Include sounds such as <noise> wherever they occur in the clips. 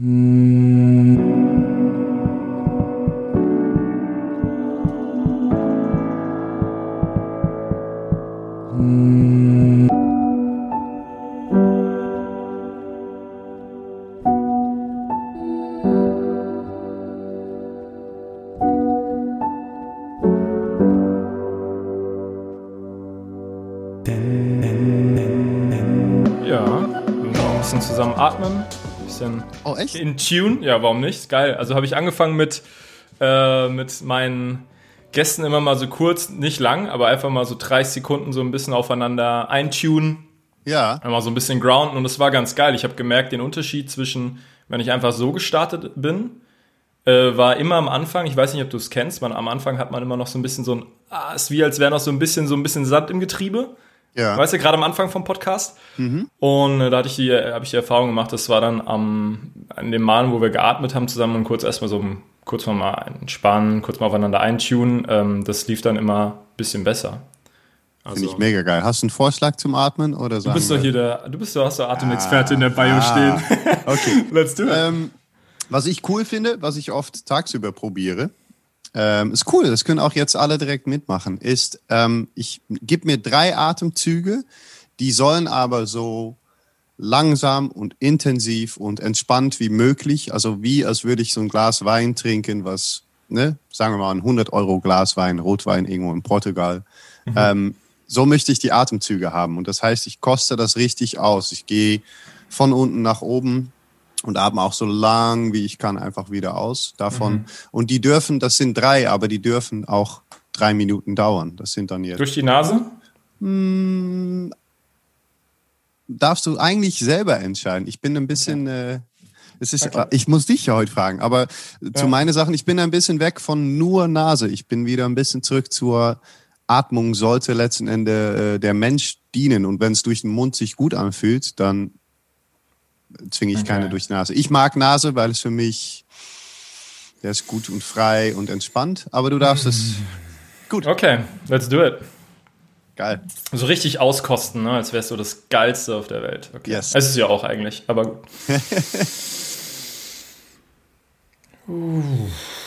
Ja, echt? in Tune. Ja, warum nicht? Geil. Also habe ich angefangen mit, äh, mit meinen Gästen immer mal so kurz, nicht lang, aber einfach mal so 30 Sekunden so ein bisschen aufeinander eintunen, Ja. einmal so ein bisschen grounden und das war ganz geil. Ich habe gemerkt, den Unterschied zwischen, wenn ich einfach so gestartet bin, äh, war immer am Anfang, ich weiß nicht, ob du es kennst, man, am Anfang hat man immer noch so ein bisschen so ein, ah, ist wie als wäre noch so ein bisschen so ein bisschen Sand im Getriebe. Ja. Weißt du, gerade am Anfang vom Podcast. Und äh, da hatte ich die, habe ich die Erfahrung gemacht, das war dann am, an dem Mal, wo wir geatmet haben zusammen und kurz erstmal so kurz mal entspannen, kurz mal aufeinander eintunen. Ähm, das lief dann immer ein bisschen besser. Finde ich mega geil. Hast du einen Vorschlag zum Atmen oder Du bist doch hier der, du bist doch, hast doch Atemexperte in der Bio stehen. Okay. <laughs> Let's do it. ähm, was ich cool finde, was ich oft tagsüber probiere, ähm, ist cool, das können auch jetzt alle direkt mitmachen, ist, ähm, ich gebe mir drei Atemzüge, die sollen aber so langsam und intensiv und entspannt wie möglich, also wie als würde ich so ein Glas Wein trinken, was, ne, sagen wir mal ein 100 Euro Glas Wein, Rotwein irgendwo in Portugal. Ähm, so möchte ich die Atemzüge haben und das heißt, ich koste das richtig aus. Ich gehe von unten nach oben und atme auch so lang wie ich kann einfach wieder aus davon. Und die dürfen, das sind drei, aber die dürfen auch drei Minuten dauern. Das sind dann jetzt. Durch die Nase? Darfst du eigentlich selber entscheiden. Ich bin ein bisschen, äh, es ist, ich muss dich ja heute fragen, aber zu meinen Sachen, ich bin ein bisschen weg von nur Nase. Ich bin wieder ein bisschen zurück zur Atmung sollte letzten Ende äh, der Mensch dienen. Und wenn es durch den Mund sich gut anfühlt, dann zwinge ich Okay. keine durch die Nase. Ich mag Nase, weil es für mich, der ist gut und frei und entspannt. Aber du darfst es Okay, let's do it. geil. So richtig auskosten, ne? als wärst du das Geilste auf der Welt. Okay. Yes. Es ist ja auch eigentlich, aber gut. <laughs>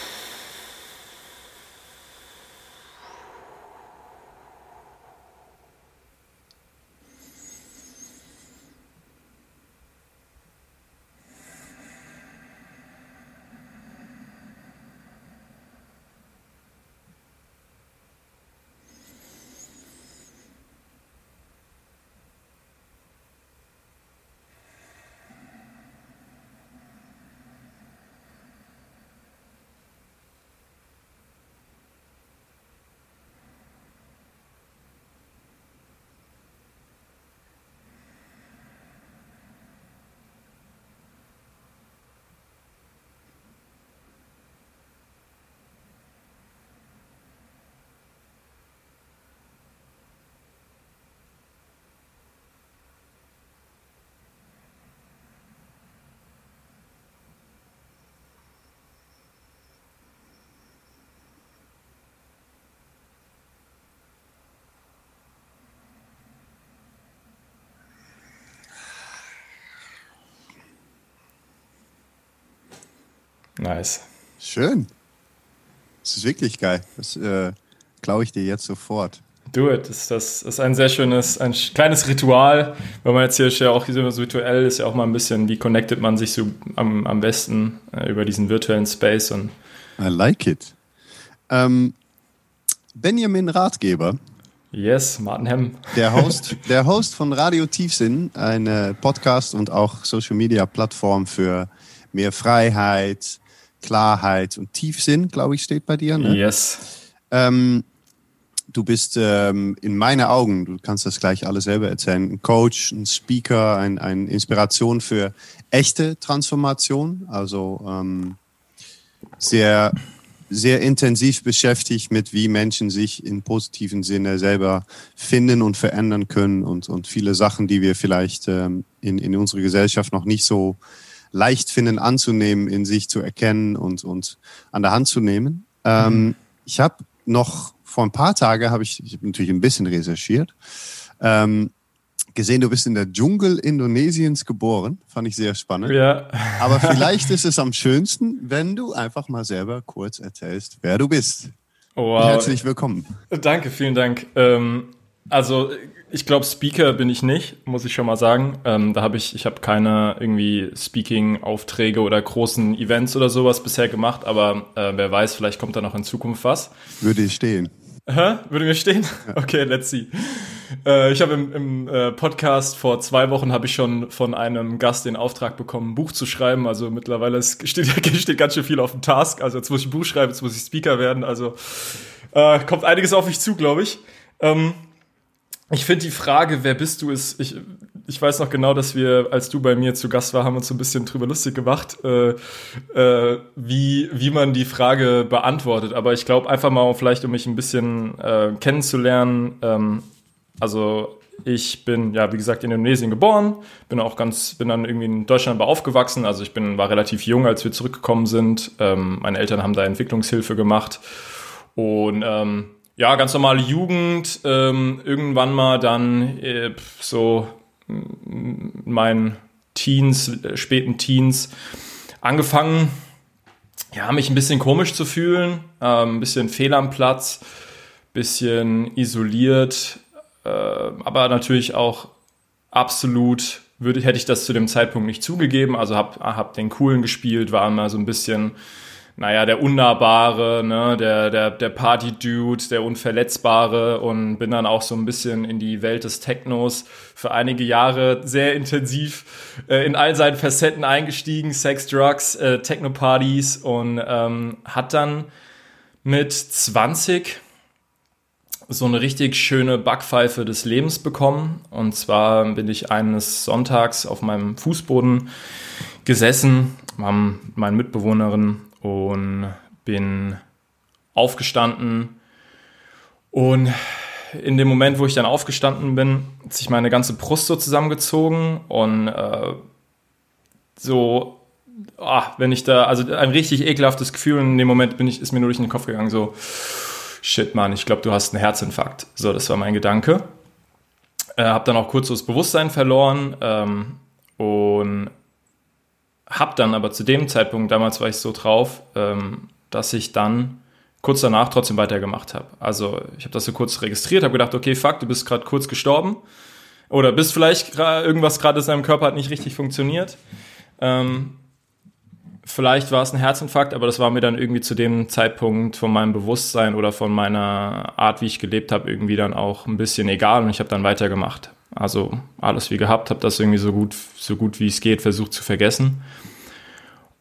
Nice. Schön. Das ist wirklich geil. Das äh, klaue ich dir jetzt sofort. Do it. Das, das ist ein sehr schönes, ein kleines Ritual. Wenn man jetzt hier ja auch so virtuell ist, ja auch mal ein bisschen, wie connectet man sich so am, am besten äh, über diesen virtuellen Space und I like it. Ähm, Benjamin Ratgeber, yes, Martin Hemm. der Host, <laughs> der Host von Radio Tiefsinn, eine Podcast und auch Social Media Plattform für mehr Freiheit, Klarheit und Tiefsinn, glaube ich, steht bei dir. Ne? Yes. Ähm, du bist ähm, in meinen Augen, du kannst das gleich alles selber erzählen, ein Coach, ein Speaker, ein, ein Inspiration für echte Transformation, also ähm, sehr, sehr intensiv beschäftigt mit, wie Menschen sich in positiven Sinne selber finden und verändern können und, und viele Sachen, die wir vielleicht ähm, in, in unserer Gesellschaft noch nicht so leicht finden anzunehmen, in sich zu erkennen und, und an der Hand zu nehmen. Ähm, ich habe noch vor ein paar Tagen, habe ich, ich hab natürlich ein bisschen recherchiert, ähm, gesehen, du bist in der Dschungel Indonesiens geboren. Fand ich sehr spannend. Ja. Aber <laughs> vielleicht ist es am schönsten, wenn du einfach mal selber kurz erzählst, wer du bist. Wow. Herzlich willkommen. Danke, vielen Dank. Ähm, also ich glaube, Speaker bin ich nicht, muss ich schon mal sagen. Ähm, da habe ich, ich habe keine irgendwie Speaking-Aufträge oder großen Events oder sowas bisher gemacht, aber äh, wer weiß, vielleicht kommt da noch in Zukunft was. Würde ich stehen. Hä? Würde mir stehen? <laughs> Okay, let's see. Äh, ich habe im, im äh, Podcast vor zwei Wochen habe ich schon von einem Gast den Auftrag bekommen, ein Buch zu schreiben. Also mittlerweile steht, <laughs> steht ganz schön viel auf dem Task. Also jetzt muss ich ein Buch schreiben, jetzt muss ich Speaker werden. Also äh, kommt einiges auf mich zu, glaube ich. Ähm, ich finde die Frage, wer bist du, ist, ich, ich weiß noch genau, dass wir, als du bei mir zu Gast war, haben uns so ein bisschen drüber lustig gemacht, äh, äh, wie, wie man die Frage beantwortet. Aber ich glaube einfach mal, vielleicht um mich ein bisschen äh, kennenzulernen. Ähm, also ich bin, ja, wie gesagt, in Indonesien geboren, bin auch ganz, bin dann irgendwie in Deutschland aber aufgewachsen. Also ich bin, war relativ jung, als wir zurückgekommen sind. Ähm, meine Eltern haben da Entwicklungshilfe gemacht. Und ähm, ja, ganz normale Jugend, ähm, irgendwann mal dann äh, so meinen Teens, äh, späten Teens angefangen, ja, mich ein bisschen komisch zu fühlen, äh, ein bisschen fehl am Platz, bisschen isoliert, äh, aber natürlich auch absolut würde, hätte ich das zu dem Zeitpunkt nicht zugegeben. Also habe hab den Coolen gespielt, war immer so ein bisschen naja, der Unnahbare, ne, der, der, der Party-Dude, der Unverletzbare und bin dann auch so ein bisschen in die Welt des Technos für einige Jahre sehr intensiv äh, in all seinen Facetten eingestiegen, Sex, Drugs, äh, Techno-Partys und ähm, hat dann mit 20 so eine richtig schöne Backpfeife des Lebens bekommen. Und zwar bin ich eines Sonntags auf meinem Fußboden gesessen, haben meine Mitbewohnerin und bin aufgestanden und in dem Moment, wo ich dann aufgestanden bin, hat sich meine ganze Brust so zusammengezogen und äh, so, ah, wenn ich da, also ein richtig ekelhaftes Gefühl und in dem Moment bin ich, ist mir nur durch den Kopf gegangen, so, shit, Mann, ich glaube, du hast einen Herzinfarkt. So, das war mein Gedanke. Äh, hab dann auch kurz so das Bewusstsein verloren ähm, und hab dann aber zu dem Zeitpunkt, damals war ich so drauf, ähm, dass ich dann kurz danach trotzdem weitergemacht habe. Also ich habe das so kurz registriert, habe gedacht, okay, fuck, du bist gerade kurz gestorben oder bist vielleicht irgendwas gerade in deinem Körper hat nicht richtig funktioniert. Ähm, vielleicht war es ein Herzinfarkt, aber das war mir dann irgendwie zu dem Zeitpunkt von meinem Bewusstsein oder von meiner Art, wie ich gelebt habe, irgendwie dann auch ein bisschen egal und ich habe dann weitergemacht. Also alles wie gehabt, habe das irgendwie so gut, so gut wie es geht versucht zu vergessen.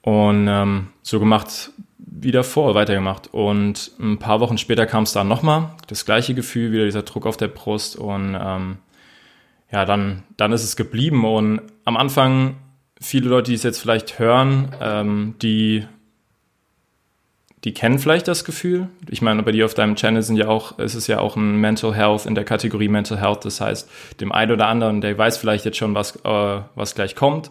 Und ähm, so gemacht wie davor, weitergemacht. Und ein paar Wochen später kam es dann nochmal, das gleiche Gefühl, wieder dieser Druck auf der Brust. Und ähm, ja, dann, dann ist es geblieben. Und am Anfang, viele Leute, die es jetzt vielleicht hören, ähm, die die kennen vielleicht das Gefühl. Ich meine, bei dir auf deinem Channel sind ja auch, ist es ja auch ein Mental Health in der Kategorie Mental Health. Das heißt, dem einen oder anderen, der weiß vielleicht jetzt schon, was, äh, was gleich kommt.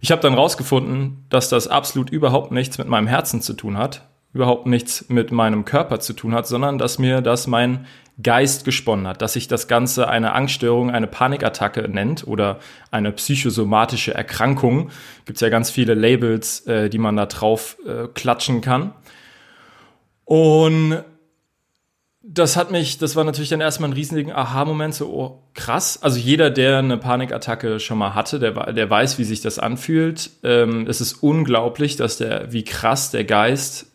Ich habe dann rausgefunden, dass das absolut überhaupt nichts mit meinem Herzen zu tun hat, überhaupt nichts mit meinem Körper zu tun hat, sondern dass mir das mein Geist gesponnen hat, dass sich das Ganze eine Angststörung, eine Panikattacke nennt oder eine psychosomatische Erkrankung. Gibt es ja ganz viele Labels, äh, die man da drauf äh, klatschen kann. Und das hat mich, das war natürlich dann erstmal ein riesigen Aha-Moment, so oh, krass. Also jeder, der eine Panikattacke schon mal hatte, der, der weiß, wie sich das anfühlt. Ähm, es ist unglaublich, dass der, wie krass der Geist,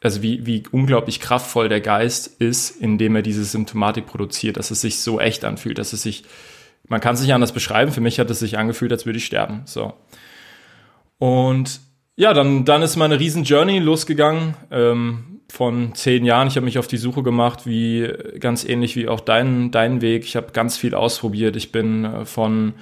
also wie, wie unglaublich kraftvoll der Geist ist, indem er diese Symptomatik produziert, dass es sich so echt anfühlt, dass es sich, man kann es nicht anders beschreiben. Für mich hat es sich angefühlt, als würde ich sterben. So. Und ja, dann, dann ist meine riesen Journey losgegangen. Ähm, von zehn Jahren. Ich habe mich auf die Suche gemacht, wie ganz ähnlich wie auch dein, dein Weg. Ich habe ganz viel ausprobiert. Ich bin äh, von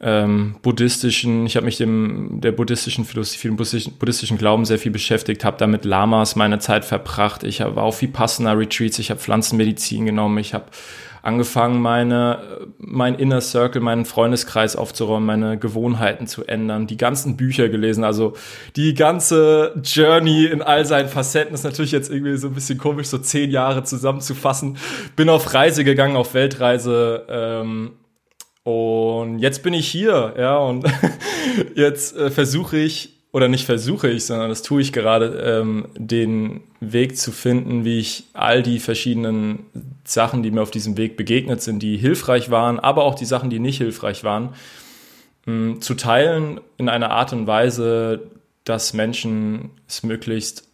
ähm, buddhistischen, ich habe mich dem der buddhistischen Philosophie, dem buddhistischen, buddhistischen Glauben sehr viel beschäftigt, habe damit Lamas meine Zeit verbracht. Ich war auf Vipassana Retreats, ich habe Pflanzenmedizin genommen, ich habe angefangen, meine, mein Inner Circle, meinen Freundeskreis aufzuräumen, meine Gewohnheiten zu ändern, die ganzen Bücher gelesen, also die ganze Journey in all seinen Facetten ist natürlich jetzt irgendwie so ein bisschen komisch, so zehn Jahre zusammenzufassen. Bin auf Reise gegangen, auf Weltreise, ähm, Und jetzt bin ich hier, ja, und <laughs> jetzt äh, versuche ich, oder nicht versuche ich, sondern das tue ich gerade, ähm, den Weg zu finden, wie ich all die verschiedenen Sachen, die mir auf diesem Weg begegnet sind, die hilfreich waren, aber auch die Sachen, die nicht hilfreich waren, mh, mm, zu teilen in einer Art und Weise, dass Menschen es möglichst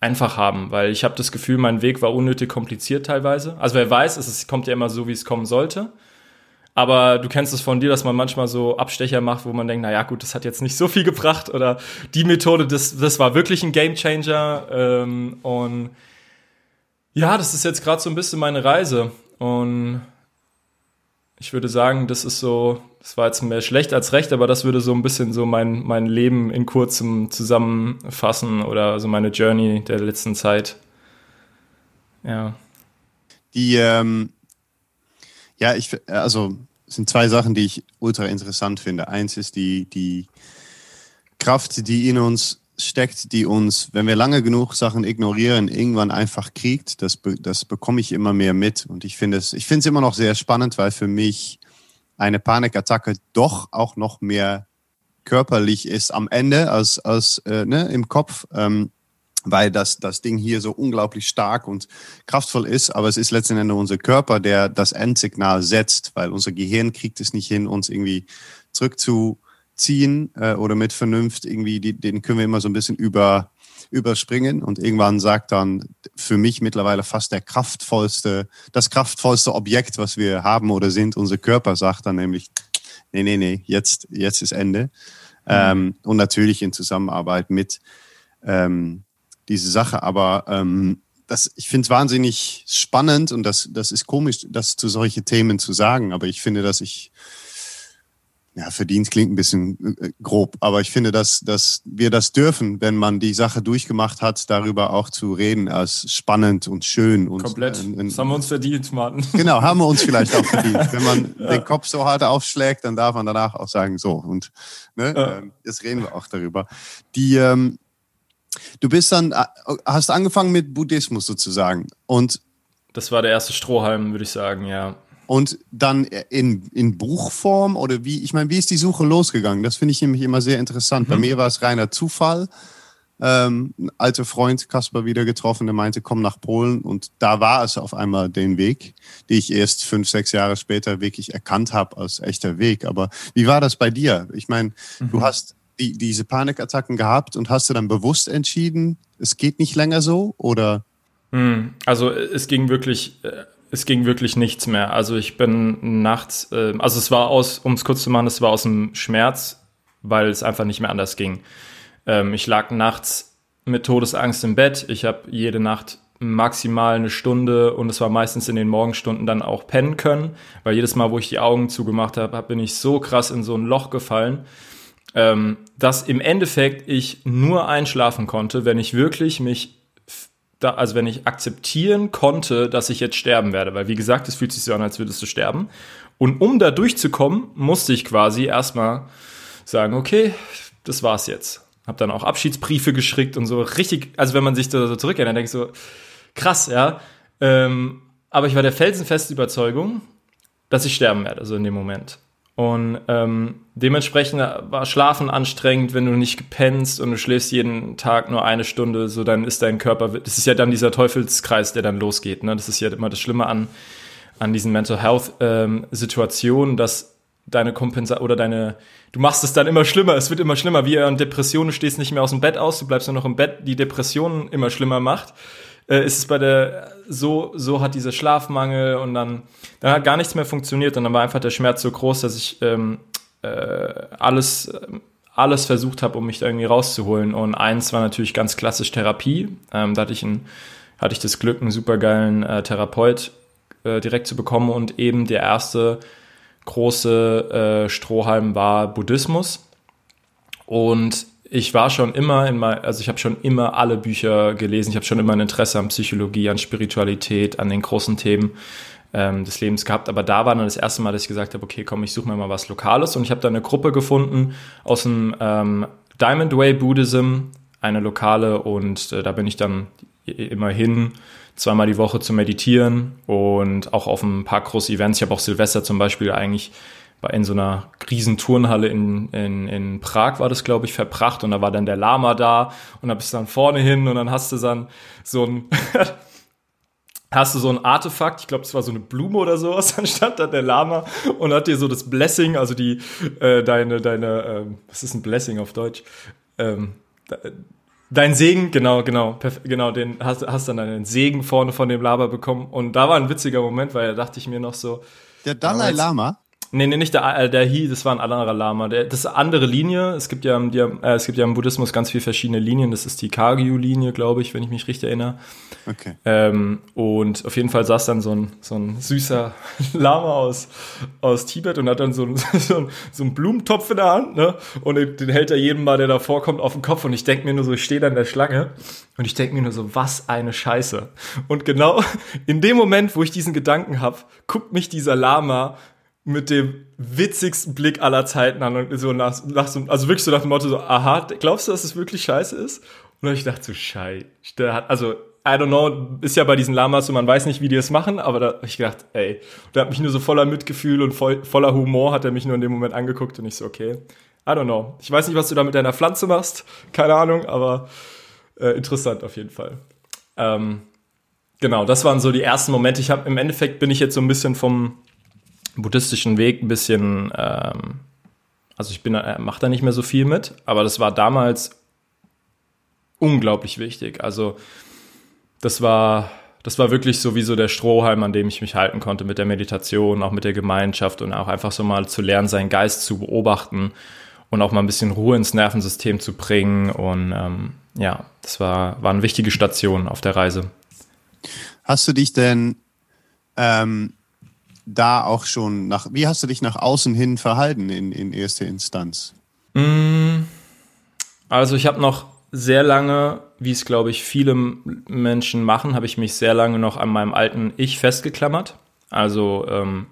einfach haben, weil ich habe das Gefühl, mein Weg war unnötig kompliziert teilweise. Also wer weiß, es kommt ja immer so, wie es kommen sollte. Aber du kennst es von dir, dass man manchmal so Abstecher macht, wo man denkt, na ja, gut, das hat jetzt nicht so viel gebracht oder die Methode, das, das war wirklich ein Gamechanger. Ähm, und ja, das ist jetzt gerade so ein bisschen meine Reise. Und ich würde sagen, das ist so, das war jetzt mehr schlecht als recht, aber das würde so ein bisschen so mein, mein Leben in kurzem zusammenfassen oder so meine Journey der letzten Zeit. Ja. Die, ähm, ja, ich, also, sind zwei Sachen, die ich ultra interessant finde. Eins ist die, die Kraft, die in uns steckt, die uns, wenn wir lange genug Sachen ignorieren, irgendwann einfach kriegt. Das, das bekomme ich immer mehr mit. Und ich finde es, ich finde es immer noch sehr spannend, weil für mich eine Panikattacke doch auch noch mehr körperlich ist am Ende als, als äh, ne, im Kopf. Ähm, weil das, das Ding hier so unglaublich stark und kraftvoll ist, aber es ist letzten Endes unser Körper, der das Endsignal setzt, weil unser Gehirn kriegt es nicht hin, uns irgendwie zurückzuziehen äh, oder mit Vernunft irgendwie, die, den können wir immer so ein bisschen über, überspringen und irgendwann sagt dann für mich mittlerweile fast der kraftvollste, das kraftvollste Objekt, was wir haben oder sind, unser Körper sagt dann nämlich, nee, nee, nee, jetzt, jetzt ist Ende. Mhm. Ähm, und natürlich in Zusammenarbeit mit ähm, diese Sache. Aber ähm, das, ich finde es wahnsinnig spannend und das, das ist komisch, das zu solche Themen zu sagen. Aber ich finde, dass ich, ja, verdient klingt ein bisschen äh, grob, aber ich finde, dass, dass wir das dürfen, wenn man die Sache durchgemacht hat, darüber auch zu reden als spannend und schön. Und, Komplett. Äh, das haben wir uns verdient, Martin. <laughs> Genau, haben wir uns vielleicht auch <laughs> verdient. Wenn man ja. den Kopf so hart aufschlägt, dann darf man danach auch sagen, so. Und ne, ja. äh, jetzt reden wir auch darüber. Die, ähm, Du bist dann, äh, hast angefangen mit Buddhismus sozusagen und das war der erste Strohhalm, würde ich sagen, ja. Und dann in, in Buchform oder wie, ich meine, wie ist die Suche losgegangen? Das finde ich nämlich immer sehr interessant. Mhm. Bei mir war es reiner Zufall. Ähm, ein alter Freund Kasper wieder getroffen, der meinte, komm nach Polen und da war es auf einmal den Weg, den ich erst fünf, sechs Jahre später wirklich erkannt habe als echter Weg. Aber wie war das bei dir? Ich meine, mhm. du hast die, diese Panikattacken gehabt und hast du dann bewusst entschieden, es geht nicht länger so oder? Hm, also es ging wirklich, äh, es ging wirklich nichts mehr. Also ich bin nachts, ähm, also es war aus, um es kurz zu machen, es war aus dem Schmerz, weil es einfach nicht mehr anders ging. Ähm, ich lag nachts mit Todesangst im Bett. Ich habe jede Nacht maximal eine Stunde und es war meistens in den Morgenstunden dann auch pennen können, weil jedes Mal, wo ich die Augen zugemacht habe, bin ich so krass in so ein Loch gefallen ähm, dass im Endeffekt ich nur einschlafen konnte, wenn ich wirklich mich da, also wenn ich akzeptieren konnte, dass ich jetzt sterben werde, weil wie gesagt, es fühlt sich so an, als würdest du sterben. Und um da durchzukommen, musste ich quasi erstmal sagen, okay, das war's jetzt. Hab dann auch Abschiedsbriefe geschickt und so richtig, also wenn man sich da so zurückerinnert, denke ich so, krass, ja. Ähm, aber ich war der felsenfesten Überzeugung, dass ich sterben werde, also in dem Moment. Und ähm, dementsprechend war Schlafen anstrengend, wenn du nicht gepennst und du schläfst jeden Tag nur eine Stunde, so dann ist dein Körper, das ist ja dann dieser Teufelskreis, der dann losgeht. Ne? Das ist ja immer das Schlimme an, an diesen Mental Health ähm, Situationen, dass deine Kompensation oder deine, du machst es dann immer schlimmer, es wird immer schlimmer, wie an Depressionen, du stehst nicht mehr aus dem Bett aus, du bleibst nur noch im Bett, die Depressionen immer schlimmer macht äh, ist es bei der, so, so hat dieser Schlafmangel und dann, dann hat gar nichts mehr funktioniert und dann war einfach der Schmerz so groß, dass ich ähm, äh, alles, alles versucht habe, um mich da irgendwie rauszuholen. Und eins war natürlich ganz klassisch Therapie. Ähm, da hatte ich, ein, hatte ich das Glück, einen supergeilen äh, Therapeut äh, direkt zu bekommen und eben der erste große äh, Strohhalm war Buddhismus. Und ich war schon immer in mein, also ich habe schon immer alle Bücher gelesen. Ich habe schon immer ein Interesse an Psychologie, an Spiritualität, an den großen Themen ähm, des Lebens gehabt. Aber da war dann das erste Mal, dass ich gesagt habe, okay, komm, ich suche mir mal was Lokales. Und ich habe da eine Gruppe gefunden aus dem ähm, Diamond Way Buddhism, eine lokale. Und äh, da bin ich dann immerhin zweimal die Woche zu meditieren und auch auf ein paar große Events. Ich habe auch Silvester zum Beispiel eigentlich in so einer riesen Turnhalle in, in, in Prag war das, glaube ich, verbracht und da war dann der Lama da und da bist du dann vorne hin und dann hast du dann so ein <laughs> hast du so ein Artefakt, ich glaube, es war so eine Blume oder sowas, <laughs> dann stand da der Lama und hat dir so das Blessing, also die, äh, deine, deine, ähm, was ist ein Blessing auf Deutsch? Ähm, dein Segen, genau, genau, genau, den hast, hast dann einen Segen vorne von dem Lama bekommen und da war ein witziger Moment, weil da dachte ich mir noch so. Der Dalai Lama? Nee, nee, nicht der, äh, der Hi, das war ein anderer Lama. Der, das ist eine andere Linie. Es gibt ja, die, äh, es gibt ja im Buddhismus ganz viele verschiedene Linien. Das ist die Kagyu-Linie, glaube ich, wenn ich mich richtig erinnere. Okay. Ähm, und auf jeden Fall saß dann so ein, so ein süßer <laughs> Lama aus, aus Tibet und hat dann so, <laughs> so, so einen Blumentopf in der Hand, ne? Und den, den hält er jedem mal, der da vorkommt, auf den Kopf. Und ich denke mir nur so, ich stehe da in der Schlange und ich denke mir nur so, was eine Scheiße. Und genau <laughs> in dem Moment, wo ich diesen Gedanken habe, guckt mich dieser Lama mit dem witzigsten Blick aller Zeiten an und so nach, nach so, also wirklich so nach dem Motto so, aha, glaubst du, dass es wirklich scheiße ist? Und dann ich dachte so, scheiße, also, I don't know, ist ja bei diesen Lamas so, man weiß nicht, wie die es machen, aber da hab ich gedacht, ey, der hat mich nur so voller Mitgefühl und voll, voller Humor hat er mich nur in dem Moment angeguckt und ich so, okay, I don't know. Ich weiß nicht, was du da mit deiner Pflanze machst, keine Ahnung, aber äh, interessant auf jeden Fall. Ähm, genau, das waren so die ersten Momente. Ich habe im Endeffekt bin ich jetzt so ein bisschen vom buddhistischen Weg ein bisschen, ähm, also ich bin, äh, mache da nicht mehr so viel mit, aber das war damals unglaublich wichtig. Also das war, das war wirklich so wie so der Strohhalm, an dem ich mich halten konnte mit der Meditation, auch mit der Gemeinschaft und auch einfach so mal zu lernen, seinen Geist zu beobachten und auch mal ein bisschen Ruhe ins Nervensystem zu bringen. Und ähm, ja, das war, war eine wichtige Station auf der Reise. Hast du dich denn ähm, da auch schon nach, wie hast du dich nach außen hin verhalten in, in erster Instanz? Mm, also ich habe noch sehr lange, wie es glaube ich viele Menschen machen, habe ich mich sehr lange noch an meinem alten Ich festgeklammert. Also ähm,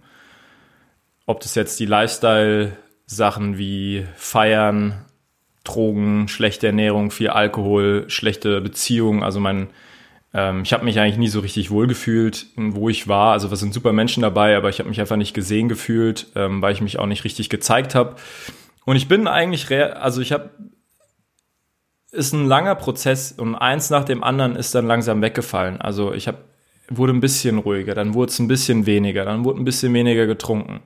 ob das jetzt die Lifestyle-Sachen wie Feiern, Drogen, schlechte Ernährung, viel Alkohol, schlechte Beziehungen, also mein ähm, ich habe mich eigentlich nie so richtig wohlgefühlt, wo ich war. Also es sind super Menschen dabei, aber ich habe mich einfach nicht gesehen gefühlt, ähm, weil ich mich auch nicht richtig gezeigt habe. Und ich bin eigentlich, also ich habe, ist ein langer Prozess und eins nach dem anderen ist dann langsam weggefallen. Also ich habe wurde ein bisschen ruhiger, dann wurde es ein bisschen weniger, dann wurde ein bisschen weniger getrunken.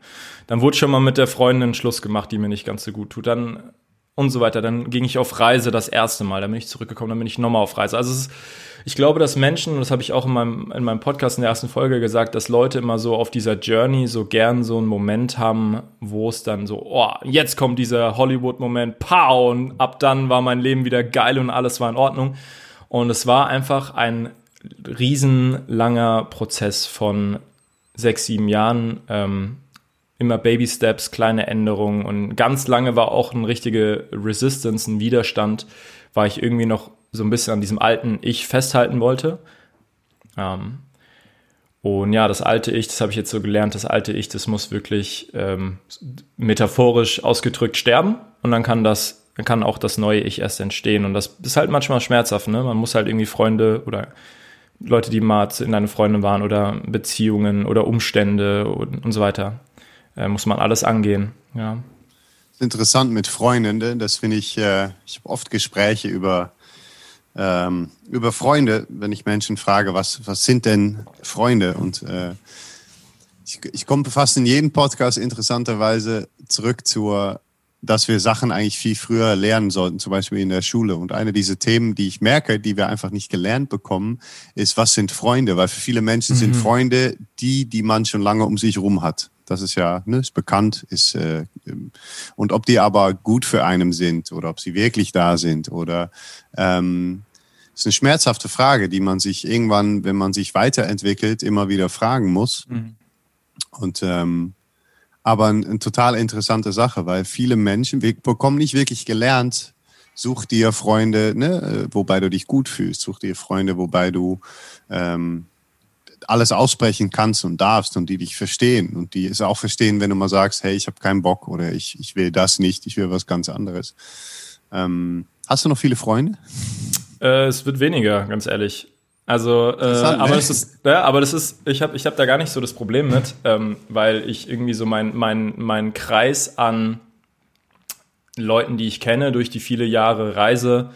Dann wurde schon mal mit der Freundin Schluss gemacht, die mir nicht ganz so gut tut. Dann und so weiter. Dann ging ich auf Reise das erste Mal, dann bin ich zurückgekommen, dann bin ich nochmal auf Reise. Also es ist, ich glaube, dass Menschen, und das habe ich auch in meinem, in meinem Podcast in der ersten Folge gesagt, dass Leute immer so auf dieser Journey so gern so einen Moment haben, wo es dann so, oh, jetzt kommt dieser Hollywood-Moment, pow, und ab dann war mein Leben wieder geil und alles war in Ordnung. Und es war einfach ein riesenlanger Prozess von sechs, sieben Jahren, ähm, immer Baby Steps, kleine Änderungen und ganz lange war auch ein richtige Resistance, ein Widerstand, weil ich irgendwie noch so ein bisschen an diesem alten Ich festhalten wollte. Ähm, und ja, das alte Ich, das habe ich jetzt so gelernt, das alte Ich, das muss wirklich ähm, metaphorisch ausgedrückt sterben und dann kann das, dann kann auch das neue Ich erst entstehen. Und das ist halt manchmal schmerzhaft, ne? Man muss halt irgendwie Freunde oder Leute, die mal in deine Freunde waren oder Beziehungen oder Umstände und, und so weiter äh, muss man alles angehen. Ja. Interessant mit Freunden, das finde ich, äh, ich habe oft Gespräche über, ähm, über Freunde, wenn ich Menschen frage, was, was sind denn Freunde? Und äh, ich, ich komme fast in jedem Podcast interessanterweise zurück zur, dass wir Sachen eigentlich viel früher lernen sollten, zum Beispiel in der Schule. Und eine dieser Themen, die ich merke, die wir einfach nicht gelernt bekommen, ist, was sind Freunde? Weil für viele Menschen mhm. sind Freunde die, die man schon lange um sich herum hat. Das ist ja ne, ist bekannt, ist äh, und ob die aber gut für einen sind oder ob sie wirklich da sind oder ähm, ist eine schmerzhafte Frage, die man sich irgendwann, wenn man sich weiterentwickelt, immer wieder fragen muss. Mhm. Und ähm, aber eine ein total interessante Sache, weil viele Menschen, wir bekommen nicht wirklich gelernt, such dir Freunde, ne, äh, wobei du dich gut fühlst, such dir Freunde, wobei du ähm, alles aussprechen kannst und darfst und die dich verstehen und die es auch verstehen, wenn du mal sagst, hey, ich habe keinen Bock oder ich, ich will das nicht, ich will was ganz anderes. Ähm, hast du noch viele Freunde? Äh, es wird weniger, ganz ehrlich. Also, äh, aber ne? das ist, ja, aber das ist, ich habe ich hab da gar nicht so das Problem mit, ähm, weil ich irgendwie so mein, mein, mein Kreis an Leuten, die ich kenne, durch die viele Jahre Reise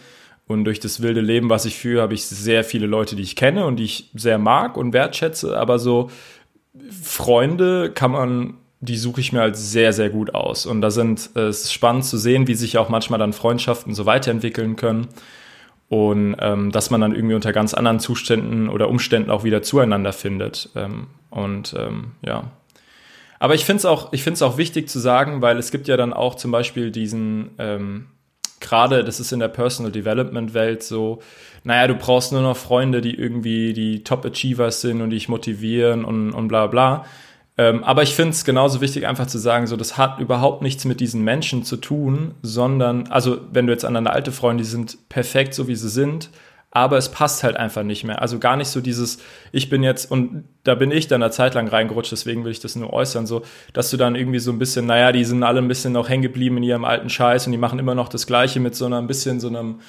und durch das wilde Leben, was ich führe, habe ich sehr viele Leute, die ich kenne und die ich sehr mag und wertschätze. Aber so Freunde kann man, die suche ich mir halt sehr, sehr gut aus. Und da sind äh, es ist spannend zu sehen, wie sich auch manchmal dann Freundschaften so weiterentwickeln können. Und ähm, dass man dann irgendwie unter ganz anderen Zuständen oder Umständen auch wieder zueinander findet. Ähm, und ähm, ja, aber ich finde es auch, ich finde es auch wichtig zu sagen, weil es gibt ja dann auch zum Beispiel diesen, ähm, gerade, das ist in der Personal Development Welt so, naja, du brauchst nur noch Freunde, die irgendwie die Top Achievers sind und dich motivieren und, und bla bla. Ähm, aber ich finde es genauso wichtig, einfach zu sagen, so, das hat überhaupt nichts mit diesen Menschen zu tun, sondern, also wenn du jetzt an deine alte Freunde, die sind perfekt so wie sie sind, aber es passt halt einfach nicht mehr. Also gar nicht so dieses, ich bin jetzt, und da bin ich dann eine Zeit lang reingerutscht, deswegen will ich das nur äußern, so, dass du dann irgendwie so ein bisschen, naja, die sind alle ein bisschen noch hängen geblieben in ihrem alten Scheiß und die machen immer noch das Gleiche mit so einer, ein bisschen so einem,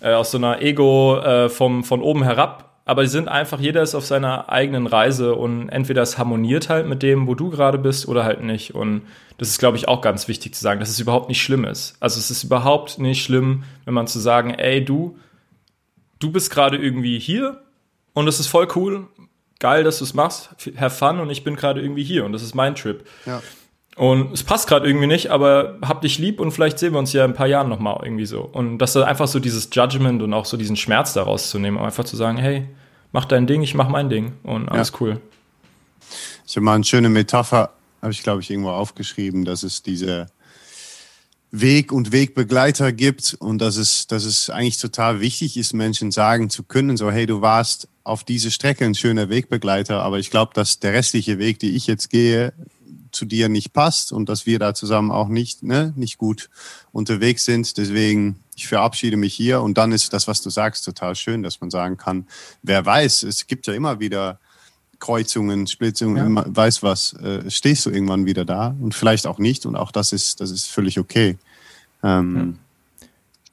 äh, aus so einer Ego äh, vom, von oben herab. Aber die sind einfach, jeder ist auf seiner eigenen Reise und entweder es harmoniert halt mit dem, wo du gerade bist, oder halt nicht. Und das ist, glaube ich, auch ganz wichtig zu sagen, dass es überhaupt nicht schlimm ist. Also es ist überhaupt nicht schlimm, wenn man zu sagen, ey, du, du bist gerade irgendwie hier und es ist voll cool, geil, dass du es machst, have fun und ich bin gerade irgendwie hier und das ist mein Trip. Ja. Und es passt gerade irgendwie nicht, aber hab dich lieb und vielleicht sehen wir uns ja in ein paar Jahren nochmal irgendwie so. Und das ist einfach so dieses Judgment und auch so diesen Schmerz daraus zu nehmen, einfach zu sagen, hey, mach dein Ding, ich mach mein Ding und alles ja. cool. Ich habe mal eine schöne Metapher, habe ich glaube ich irgendwo aufgeschrieben, dass es diese Weg und Wegbegleiter gibt und dass es, dass es eigentlich total wichtig ist, Menschen sagen zu können, so hey, du warst auf diese Strecke ein schöner Wegbegleiter, aber ich glaube, dass der restliche Weg, die ich jetzt gehe, zu dir nicht passt und dass wir da zusammen auch nicht, ne, nicht gut unterwegs sind. Deswegen, ich verabschiede mich hier und dann ist das, was du sagst, total schön, dass man sagen kann, wer weiß, es gibt ja immer wieder Kreuzungen, Splitzungen, ja. weiß was, äh, stehst du irgendwann wieder da und vielleicht auch nicht und auch das ist, das ist völlig okay. Ähm,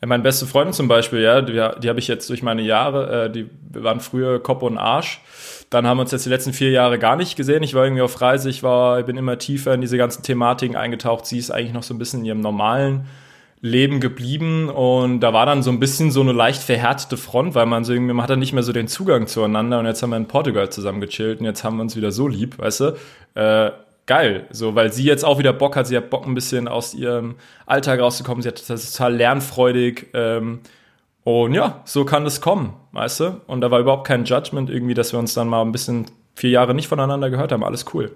ja. meine beste Freundin zum Beispiel, ja, die, die habe ich jetzt durch meine Jahre, äh, die waren früher Kopf und Arsch. Dann haben wir uns jetzt die letzten vier Jahre gar nicht gesehen. Ich war irgendwie auf Reise, ich war, ich bin immer tiefer in diese ganzen Thematiken eingetaucht. Sie ist eigentlich noch so ein bisschen in ihrem normalen Leben geblieben. Und da war dann so ein bisschen so eine leicht verhärtete Front, weil man so irgendwie, man hat dann nicht mehr so den Zugang zueinander. Und jetzt haben wir in Portugal zusammen gechillt und jetzt haben wir uns wieder so lieb, weißt du? Äh, geil, so, weil sie jetzt auch wieder Bock hat, sie hat Bock ein bisschen aus ihrem Alltag rauszukommen, sie hat das total lernfreudig. Ähm, und ja, so kann das kommen, weißt du? Und da war überhaupt kein Judgment irgendwie, dass wir uns dann mal ein bisschen vier Jahre nicht voneinander gehört haben, alles cool.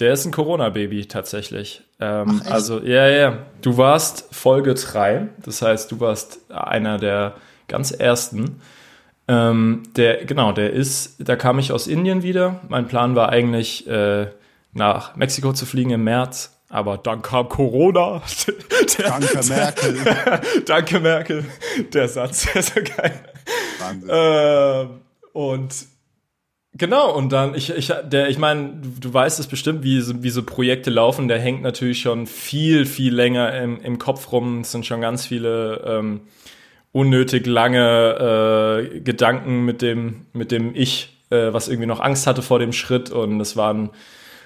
Der ist ein Corona-Baby tatsächlich. Ähm, Ach, also, ja, ja. Du warst Folge 3, das heißt, du warst einer der ganz ersten. Ähm, der, genau, der ist, da kam ich aus Indien wieder. Mein Plan war eigentlich, äh, nach Mexiko zu fliegen im März, aber dann kam Corona. <laughs> Der, danke <laughs> Merkel. danke Merkel. Der Satz, <laughs> der ist so geil. Wahnsinn. Äh, und Genau, und dann, ich, ich, der, ich meine, du, du weißt es bestimmt, wie so, wie so Projekte laufen, der hängt natürlich schon viel, viel länger im, im Kopf rum. Es sind schon ganz viele ähm, unnötig lange äh, Gedanken mit dem, mit dem Ich, äh, was irgendwie noch Angst hatte vor dem Schritt. Und es waren,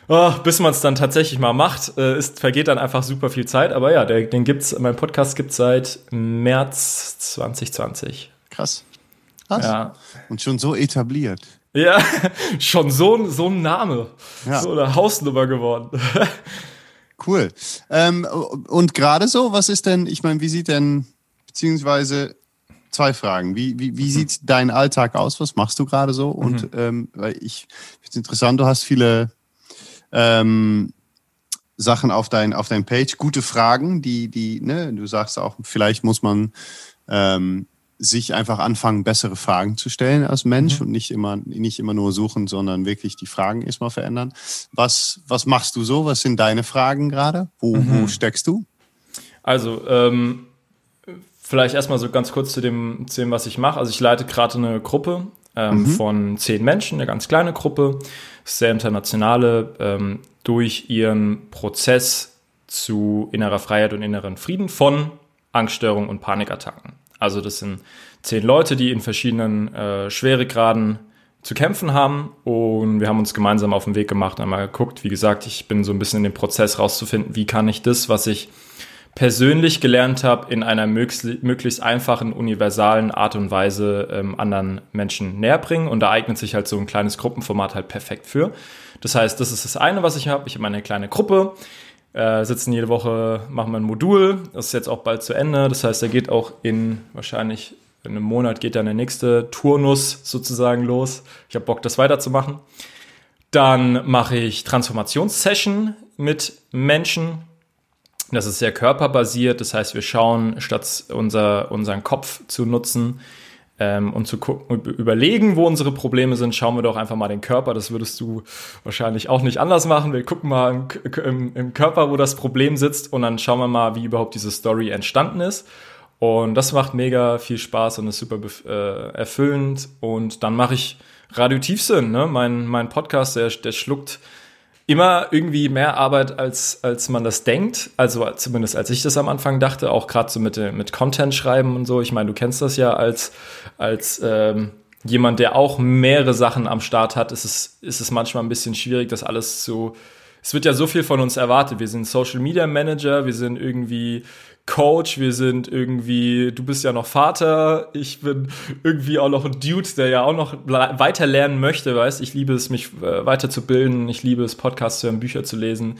oh, bis man es dann tatsächlich mal macht, äh, ist, vergeht dann einfach super viel Zeit. Aber ja, der, den gibt's, mein Podcast gibt's seit März 2020. Krass. Krass. Ja. Und schon so etabliert. Ja, <laughs> schon so, so ein Name. Ja. So eine Hausnummer geworden. <laughs> cool. Ähm, und gerade so, was ist denn, ich meine, wie sieht denn, beziehungsweise zwei Fragen. Wie, wie, wie sieht dein Alltag aus? Was machst du gerade so? Und mhm. ähm, weil ich finde es interessant, du hast viele ähm, Sachen auf dein, auf dein Page, gute Fragen, die, die, ne, du sagst auch, vielleicht muss man ähm, sich einfach anfangen, bessere Fragen zu stellen als Mensch mhm. und nicht immer, nicht immer nur suchen, sondern wirklich die Fragen erstmal verändern. Was, was machst du so? Was sind deine Fragen gerade? Wo, mhm. wo steckst du? Also, ähm, vielleicht erstmal so ganz kurz zu dem, zu dem was ich mache. Also ich leite gerade eine Gruppe ähm, mhm. von zehn Menschen, eine ganz kleine Gruppe, sehr internationale, ähm, durch ihren Prozess zu innerer Freiheit und inneren Frieden von Angststörungen und Panikattacken. Also das sind zehn Leute, die in verschiedenen äh, Schweregraden zu kämpfen haben und wir haben uns gemeinsam auf den Weg gemacht, einmal geguckt, wie gesagt, ich bin so ein bisschen in dem Prozess rauszufinden, wie kann ich das, was ich persönlich gelernt habe, in einer möglichst einfachen, universalen Art und Weise ähm, anderen Menschen näher bringen. Und da eignet sich halt so ein kleines Gruppenformat halt perfekt für. Das heißt, das ist das eine, was ich habe. Ich habe eine kleine Gruppe, äh, sitzen jede Woche, machen wir ein Modul. Das ist jetzt auch bald zu Ende. Das heißt, da geht auch in wahrscheinlich in einem Monat geht dann der nächste Turnus sozusagen los. Ich habe Bock, das weiterzumachen. Dann mache ich Transformationssession mit Menschen das ist sehr körperbasiert, das heißt, wir schauen, statt unser, unseren Kopf zu nutzen ähm, und zu gucken, überlegen, wo unsere Probleme sind, schauen wir doch einfach mal den Körper. Das würdest du wahrscheinlich auch nicht anders machen. Wir gucken mal im, im, im Körper, wo das Problem sitzt und dann schauen wir mal, wie überhaupt diese Story entstanden ist. Und das macht mega viel Spaß und ist super äh, erfüllend. Und dann mache ich Radio Tiefsinn, ne? mein, mein Podcast, der, der schluckt immer irgendwie mehr Arbeit, als, als man das denkt. Also zumindest als ich das am Anfang dachte, auch gerade so mit, mit Content schreiben und so. Ich meine, du kennst das ja als, als ähm, jemand, der auch mehrere Sachen am Start hat, ist es, ist es manchmal ein bisschen schwierig, das alles zu. Es wird ja so viel von uns erwartet. Wir sind Social Media Manager, wir sind irgendwie Coach, wir sind irgendwie, du bist ja noch Vater, ich bin irgendwie auch noch ein Dude, der ja auch noch weiter lernen möchte, weißt, ich liebe es, mich äh, weiterzubilden, ich liebe es, Podcasts zu hören, Bücher zu lesen,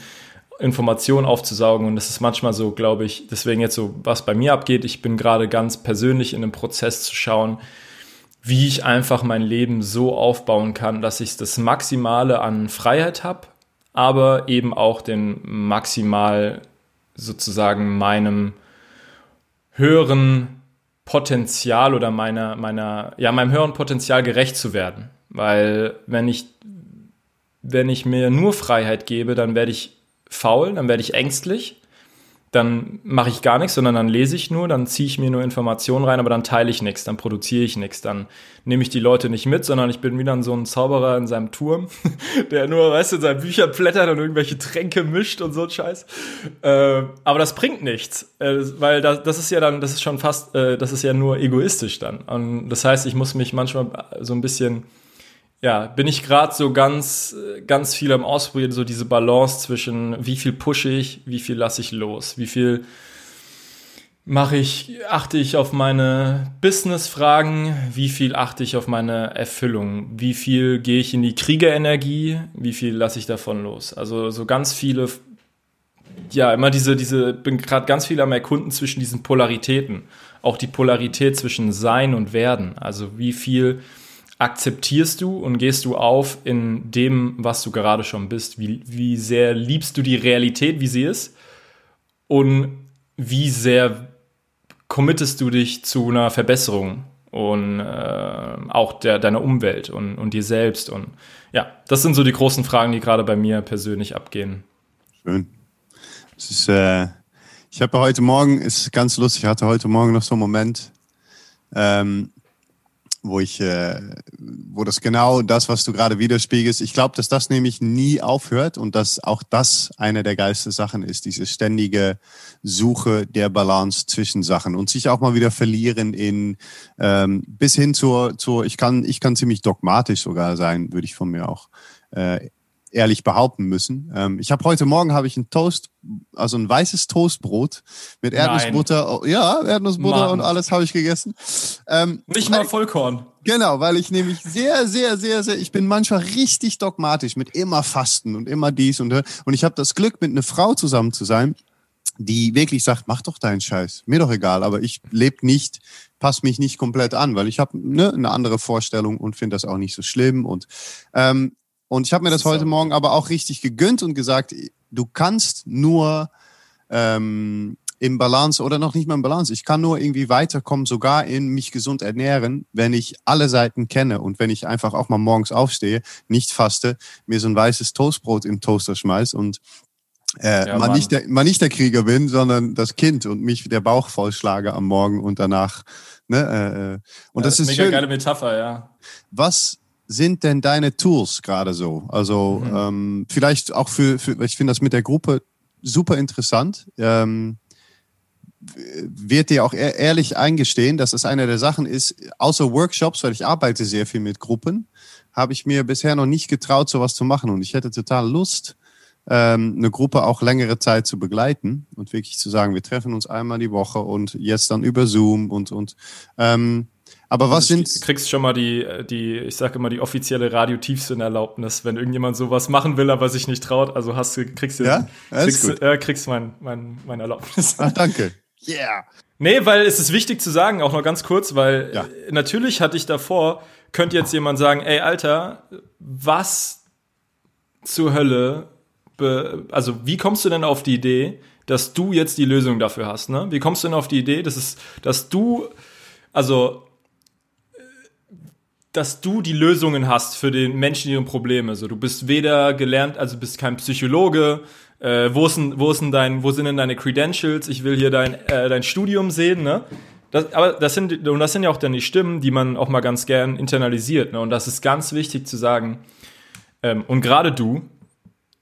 Informationen aufzusaugen und das ist manchmal so, glaube ich, deswegen jetzt so, was bei mir abgeht, ich bin gerade ganz persönlich in einem Prozess zu schauen, wie ich einfach mein Leben so aufbauen kann, dass ich das Maximale an Freiheit habe, aber eben auch den maximal sozusagen meinem höheren Potenzial oder meiner, meiner, ja, meinem höheren Potenzial gerecht zu werden. Weil wenn ich, wenn ich mir nur Freiheit gebe, dann werde ich faul, dann werde ich ängstlich dann mache ich gar nichts, sondern dann lese ich nur, dann ziehe ich mir nur Informationen rein, aber dann teile ich nichts, dann produziere ich nichts, dann nehme ich die Leute nicht mit, sondern ich bin wieder so ein Zauberer in seinem Turm, <laughs> der nur, weißt du, in seinen Büchern blättert und irgendwelche Tränke mischt und so ein Scheiß. Äh, aber das bringt nichts, äh, weil das, das ist ja dann, das ist schon fast, äh, das ist ja nur egoistisch dann. Und das heißt, ich muss mich manchmal so ein bisschen ja, bin ich gerade so ganz, ganz viel am Ausprobieren, so diese Balance zwischen wie viel pushe ich, wie viel lasse ich los, wie viel mache ich, achte ich auf meine Business-Fragen, wie viel achte ich auf meine Erfüllung, wie viel gehe ich in die Kriegerenergie, wie viel lasse ich davon los. Also so ganz viele, ja, immer diese, diese, bin gerade ganz viel am Erkunden zwischen diesen Polaritäten. Auch die Polarität zwischen Sein und Werden. Also wie viel akzeptierst du und gehst du auf in dem, was du gerade schon bist? Wie, wie sehr liebst du die Realität, wie sie ist? Und wie sehr committest du dich zu einer Verbesserung und äh, auch der, deiner Umwelt und, und dir selbst? Und ja, das sind so die großen Fragen, die gerade bei mir persönlich abgehen. Schön. Es ist, äh, ich habe heute Morgen, ist ganz lustig, ich hatte heute Morgen noch so einen Moment, ähm, wo ich, äh, wo das genau das, was du gerade widerspiegelst, ich glaube, dass das nämlich nie aufhört und dass auch das eine der geilsten Sachen ist, diese ständige Suche der Balance zwischen Sachen und sich auch mal wieder verlieren in ähm, bis hin zur, zur ich kann, ich kann ziemlich dogmatisch sogar sein, würde ich von mir auch äh, ehrlich behaupten müssen. Ähm, ich habe heute Morgen habe ich ein Toast, also ein weißes Toastbrot mit Erdnussbutter. Nein. Ja, Erdnussbutter Mann. und alles habe ich gegessen. Ähm, Nicht mal Vollkorn. Genau, weil ich nämlich sehr, sehr, sehr, sehr, ich bin manchmal richtig dogmatisch mit immer Fasten und immer dies und und ich habe das Glück, mit einer Frau zusammen zu sein, die wirklich sagt, mach doch deinen Scheiß, mir doch egal, aber ich lebe nicht, passe mich nicht komplett an, weil ich habe ne, eine andere Vorstellung und finde das auch nicht so schlimm und ähm, und ich habe mir das heute Morgen aber auch richtig gegönnt und gesagt, du kannst nur ähm, im Balance oder noch nicht mal im Balance. Ich kann nur irgendwie weiterkommen, sogar in mich gesund ernähren, wenn ich alle Seiten kenne und wenn ich einfach auch mal morgens aufstehe, nicht faste, mir so ein weißes Toastbrot im Toaster schmeiß und äh, ja, mal, nicht der, mal nicht der Krieger bin, sondern das Kind und mich der Bauch vollschlage am Morgen und danach. Ne, äh, äh. und ja, das, das ist eine geile Metapher, ja. Was sind denn deine Tools gerade so? Also mhm. ähm, vielleicht auch für, für ich finde das mit der Gruppe super interessant. Ähm, wird dir auch ehrlich eingestehen, dass es eine der Sachen ist, außer Workshops, weil ich arbeite sehr viel mit Gruppen, habe ich mir bisher noch nicht getraut, sowas zu machen. Und ich hätte total Lust, ähm, eine Gruppe auch längere Zeit zu begleiten und wirklich zu sagen, wir treffen uns einmal die Woche und jetzt dann über Zoom und, und ähm, aber was also sind. Du kriegst schon mal die, die, ich sage immer, die offizielle Radio-Tiefsinn-Erlaubnis, wenn irgendjemand sowas machen will, aber sich nicht traut. Also hast du, kriegst du, ja? kriegst, äh, kriegst mein, mein, mein Erlaubnis. Ach, danke. <laughs> Yeah. Nee, weil es ist wichtig zu sagen, auch noch ganz kurz, weil ja. natürlich hatte ich davor, könnte jetzt jemand sagen, ey, Alter, was zur Hölle, also wie kommst du denn auf die Idee, dass du jetzt die Lösung dafür hast, ne? Wie kommst du denn auf die Idee, dass es, dass du, also dass du die Lösungen hast für den Menschen ihre Probleme. So, du bist weder gelernt, also bist kein Psychologe. Äh, wo, ist wo, ist dein, wo sind denn deine Credentials? Ich will hier dein, äh, dein Studium sehen, ne? Das, aber das sind, und das sind ja auch dann die Stimmen, die man auch mal ganz gern internalisiert. Ne? Und das ist ganz wichtig zu sagen. Ähm, und gerade du,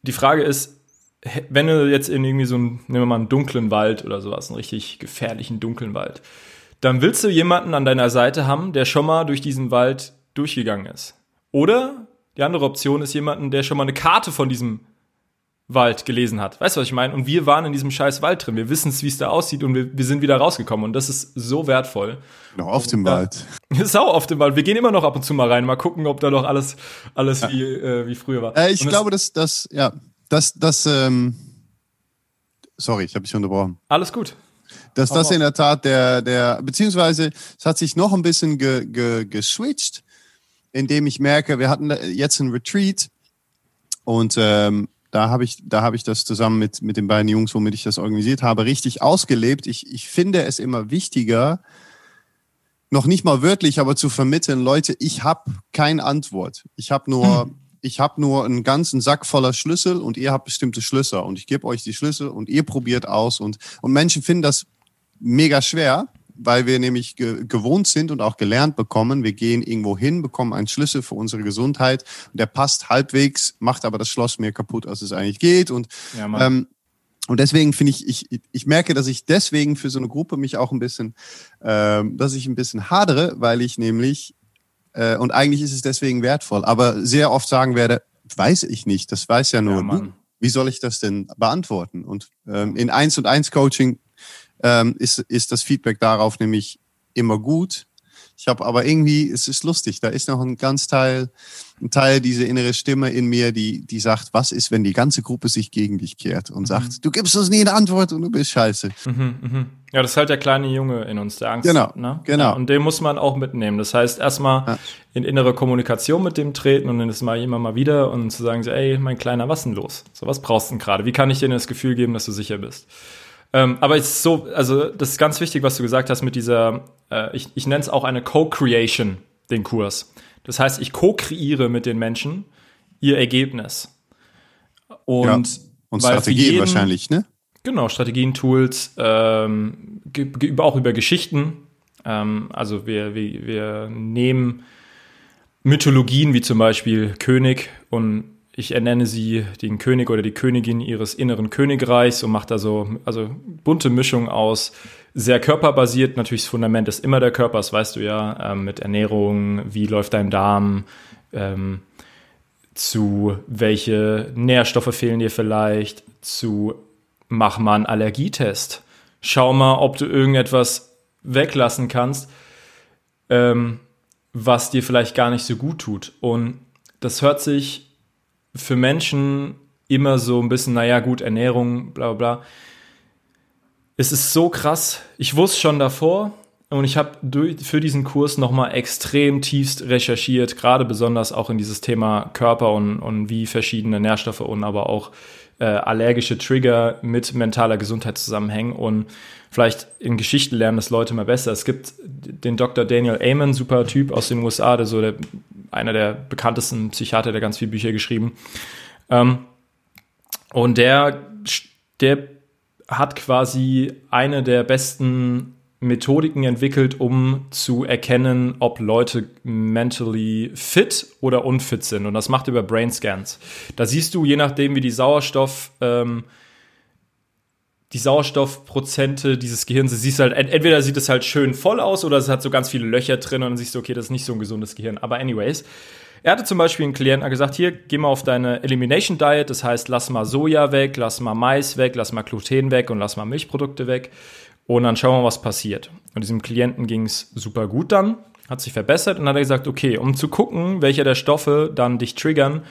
die Frage ist, wenn du jetzt in irgendwie so einen, nehmen wir mal einen dunklen Wald oder sowas, einen richtig gefährlichen dunklen Wald, dann willst du jemanden an deiner Seite haben, der schon mal durch diesen Wald durchgegangen ist. Oder die andere Option ist jemanden, der schon mal eine Karte von diesem Wald gelesen hat. Weißt du, was ich meine? Und wir waren in diesem scheiß Wald drin. Wir wissen es, wie es da aussieht und wir, wir, sind wieder rausgekommen. Und das ist so wertvoll. Noch auf dem Wald. <laughs> Sau auf dem Wald. Wir gehen immer noch ab und zu mal rein, mal gucken, ob da noch alles, alles ja. wie, äh, wie früher war. Äh, ich und glaube, dass das, ja, das, das, ähm, sorry, ich habe dich unterbrochen. Alles gut. Dass das in der Tat der, der, beziehungsweise es hat sich noch ein bisschen ge, ge, geswitcht indem ich merke, wir hatten jetzt ein Retreat und ähm, da habe ich, da habe ich das zusammen mit, mit den beiden Jungs, womit ich das organisiert habe, richtig ausgelebt. Ich, ich finde es immer wichtiger, noch nicht mal wörtlich, aber zu vermitteln, Leute, ich habe keine Antwort. Ich habe nur, hm. ich habe nur einen ganzen Sack voller Schlüssel und ihr habt bestimmte Schlüssel und ich gebe euch die Schlüssel und ihr probiert aus und, und Menschen finden das mega schwer weil wir nämlich ge gewohnt sind und auch gelernt bekommen, wir gehen irgendwo hin, bekommen einen Schlüssel für unsere Gesundheit und der passt halbwegs, macht aber das Schloss mehr kaputt, als es eigentlich geht. Und, ja, ähm, und deswegen finde ich, ich, ich merke, dass ich deswegen für so eine Gruppe mich auch ein bisschen, äh, dass ich ein bisschen hadere, weil ich nämlich, äh, und eigentlich ist es deswegen wertvoll, aber sehr oft sagen werde, weiß ich nicht, das weiß ja nur ja. Wie soll ich das denn beantworten? Und ähm, in eins und eins Coaching ähm, ist, ist das Feedback darauf nämlich immer gut. Ich habe aber irgendwie, es ist lustig, da ist noch ein ganz Teil, ein Teil diese innere Stimme in mir, die, die sagt, was ist, wenn die ganze Gruppe sich gegen dich kehrt und mhm. sagt, du gibst uns nie eine Antwort und du bist scheiße. Mhm, mh. Ja, das ist halt der kleine Junge in uns, der Angst genau. Ne? Genau. Ja, und den muss man auch mitnehmen. Das heißt, erstmal ja. in innere Kommunikation mit dem treten und dann ist mal immer mal wieder und zu sagen, ey, mein Kleiner, was denn los? So, was brauchst du denn gerade? Wie kann ich dir das Gefühl geben, dass du sicher bist? Ähm, aber es ist so, also das ist ganz wichtig, was du gesagt hast mit dieser, äh, ich, ich nenne es auch eine Co-Creation, den Kurs. Das heißt, ich co-kreiere mit den Menschen ihr Ergebnis. Und, ja, und Strategien jeden, wahrscheinlich, ne? Genau, Strategien, Tools, ähm, auch über Geschichten. Ähm, also wir, wir, wir nehmen Mythologien wie zum Beispiel König und ich ernenne sie den König oder die Königin ihres inneren Königreichs und mache da so also bunte Mischung aus sehr körperbasiert. Natürlich das Fundament ist immer der Körper, das weißt du ja, ähm, mit Ernährung, wie läuft dein Darm, ähm, zu welche Nährstoffe fehlen dir vielleicht, zu mach mal einen Allergietest. Schau mal, ob du irgendetwas weglassen kannst, ähm, was dir vielleicht gar nicht so gut tut. Und das hört sich für Menschen immer so ein bisschen, naja, gut, Ernährung, bla bla bla. Es ist so krass. Ich wusste schon davor und ich habe für diesen Kurs nochmal extrem tiefst recherchiert, gerade besonders auch in dieses Thema Körper und, und wie verschiedene Nährstoffe und aber auch äh, allergische Trigger mit mentaler Gesundheit zusammenhängen und vielleicht in Geschichten lernen das Leute mal besser. Es gibt den Dr. Daniel Amen, super Typ aus den USA, der so der einer der bekanntesten Psychiater, der ganz viele Bücher geschrieben. Ähm, und der der hat quasi eine der besten Methodiken entwickelt, um zu erkennen, ob Leute mentally fit oder unfit sind. Und das macht er über Brain Scans. Da siehst du, je nachdem, wie die Sauerstoff, ähm, die Sauerstoffprozente dieses Gehirns, du siehst halt, entweder sieht es halt schön voll aus oder es hat so ganz viele Löcher drin und dann siehst du, okay, das ist nicht so ein gesundes Gehirn. Aber anyways, er hatte zum Beispiel einen Klienten gesagt, hier, geh mal auf deine Elimination Diet, das heißt, lass mal Soja weg, lass mal Mais weg, lass mal Gluten weg und lass mal Milchprodukte weg. Und dann schauen wir, was passiert. Und diesem Klienten ging es super gut dann, hat sich verbessert und dann hat er gesagt, okay, um zu gucken, welche der Stoffe dann dich triggern,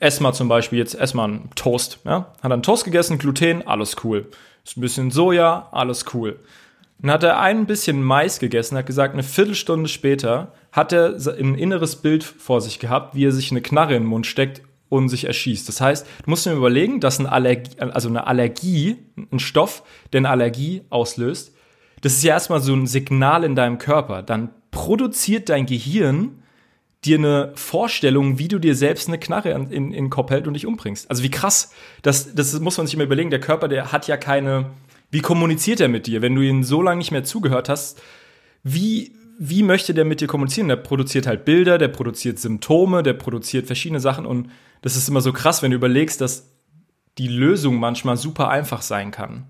ess mal zum Beispiel jetzt, ess mal einen Toast. Ja? Hat einen Toast gegessen, Gluten, alles cool. Ist ein bisschen Soja, alles cool. Dann hat er ein bisschen Mais gegessen, hat gesagt, eine Viertelstunde später hat er ein inneres Bild vor sich gehabt, wie er sich eine Knarre in den Mund steckt und sich erschießt. Das heißt, du musst dir überlegen, dass eine Allergie, also eine Allergie, ein Stoff, der eine Allergie auslöst, das ist ja erstmal so ein Signal in deinem Körper. Dann produziert dein Gehirn dir eine Vorstellung, wie du dir selbst eine Knarre in, in, den Kopf hält und dich umbringst. Also wie krass. Das, das muss man sich immer überlegen. Der Körper, der hat ja keine. Wie kommuniziert er mit dir? Wenn du ihn so lange nicht mehr zugehört hast, wie, wie möchte der mit dir kommunizieren? Der produziert halt Bilder, der produziert Symptome, der produziert verschiedene Sachen und das ist immer so krass, wenn du überlegst, dass die Lösung manchmal super einfach sein kann.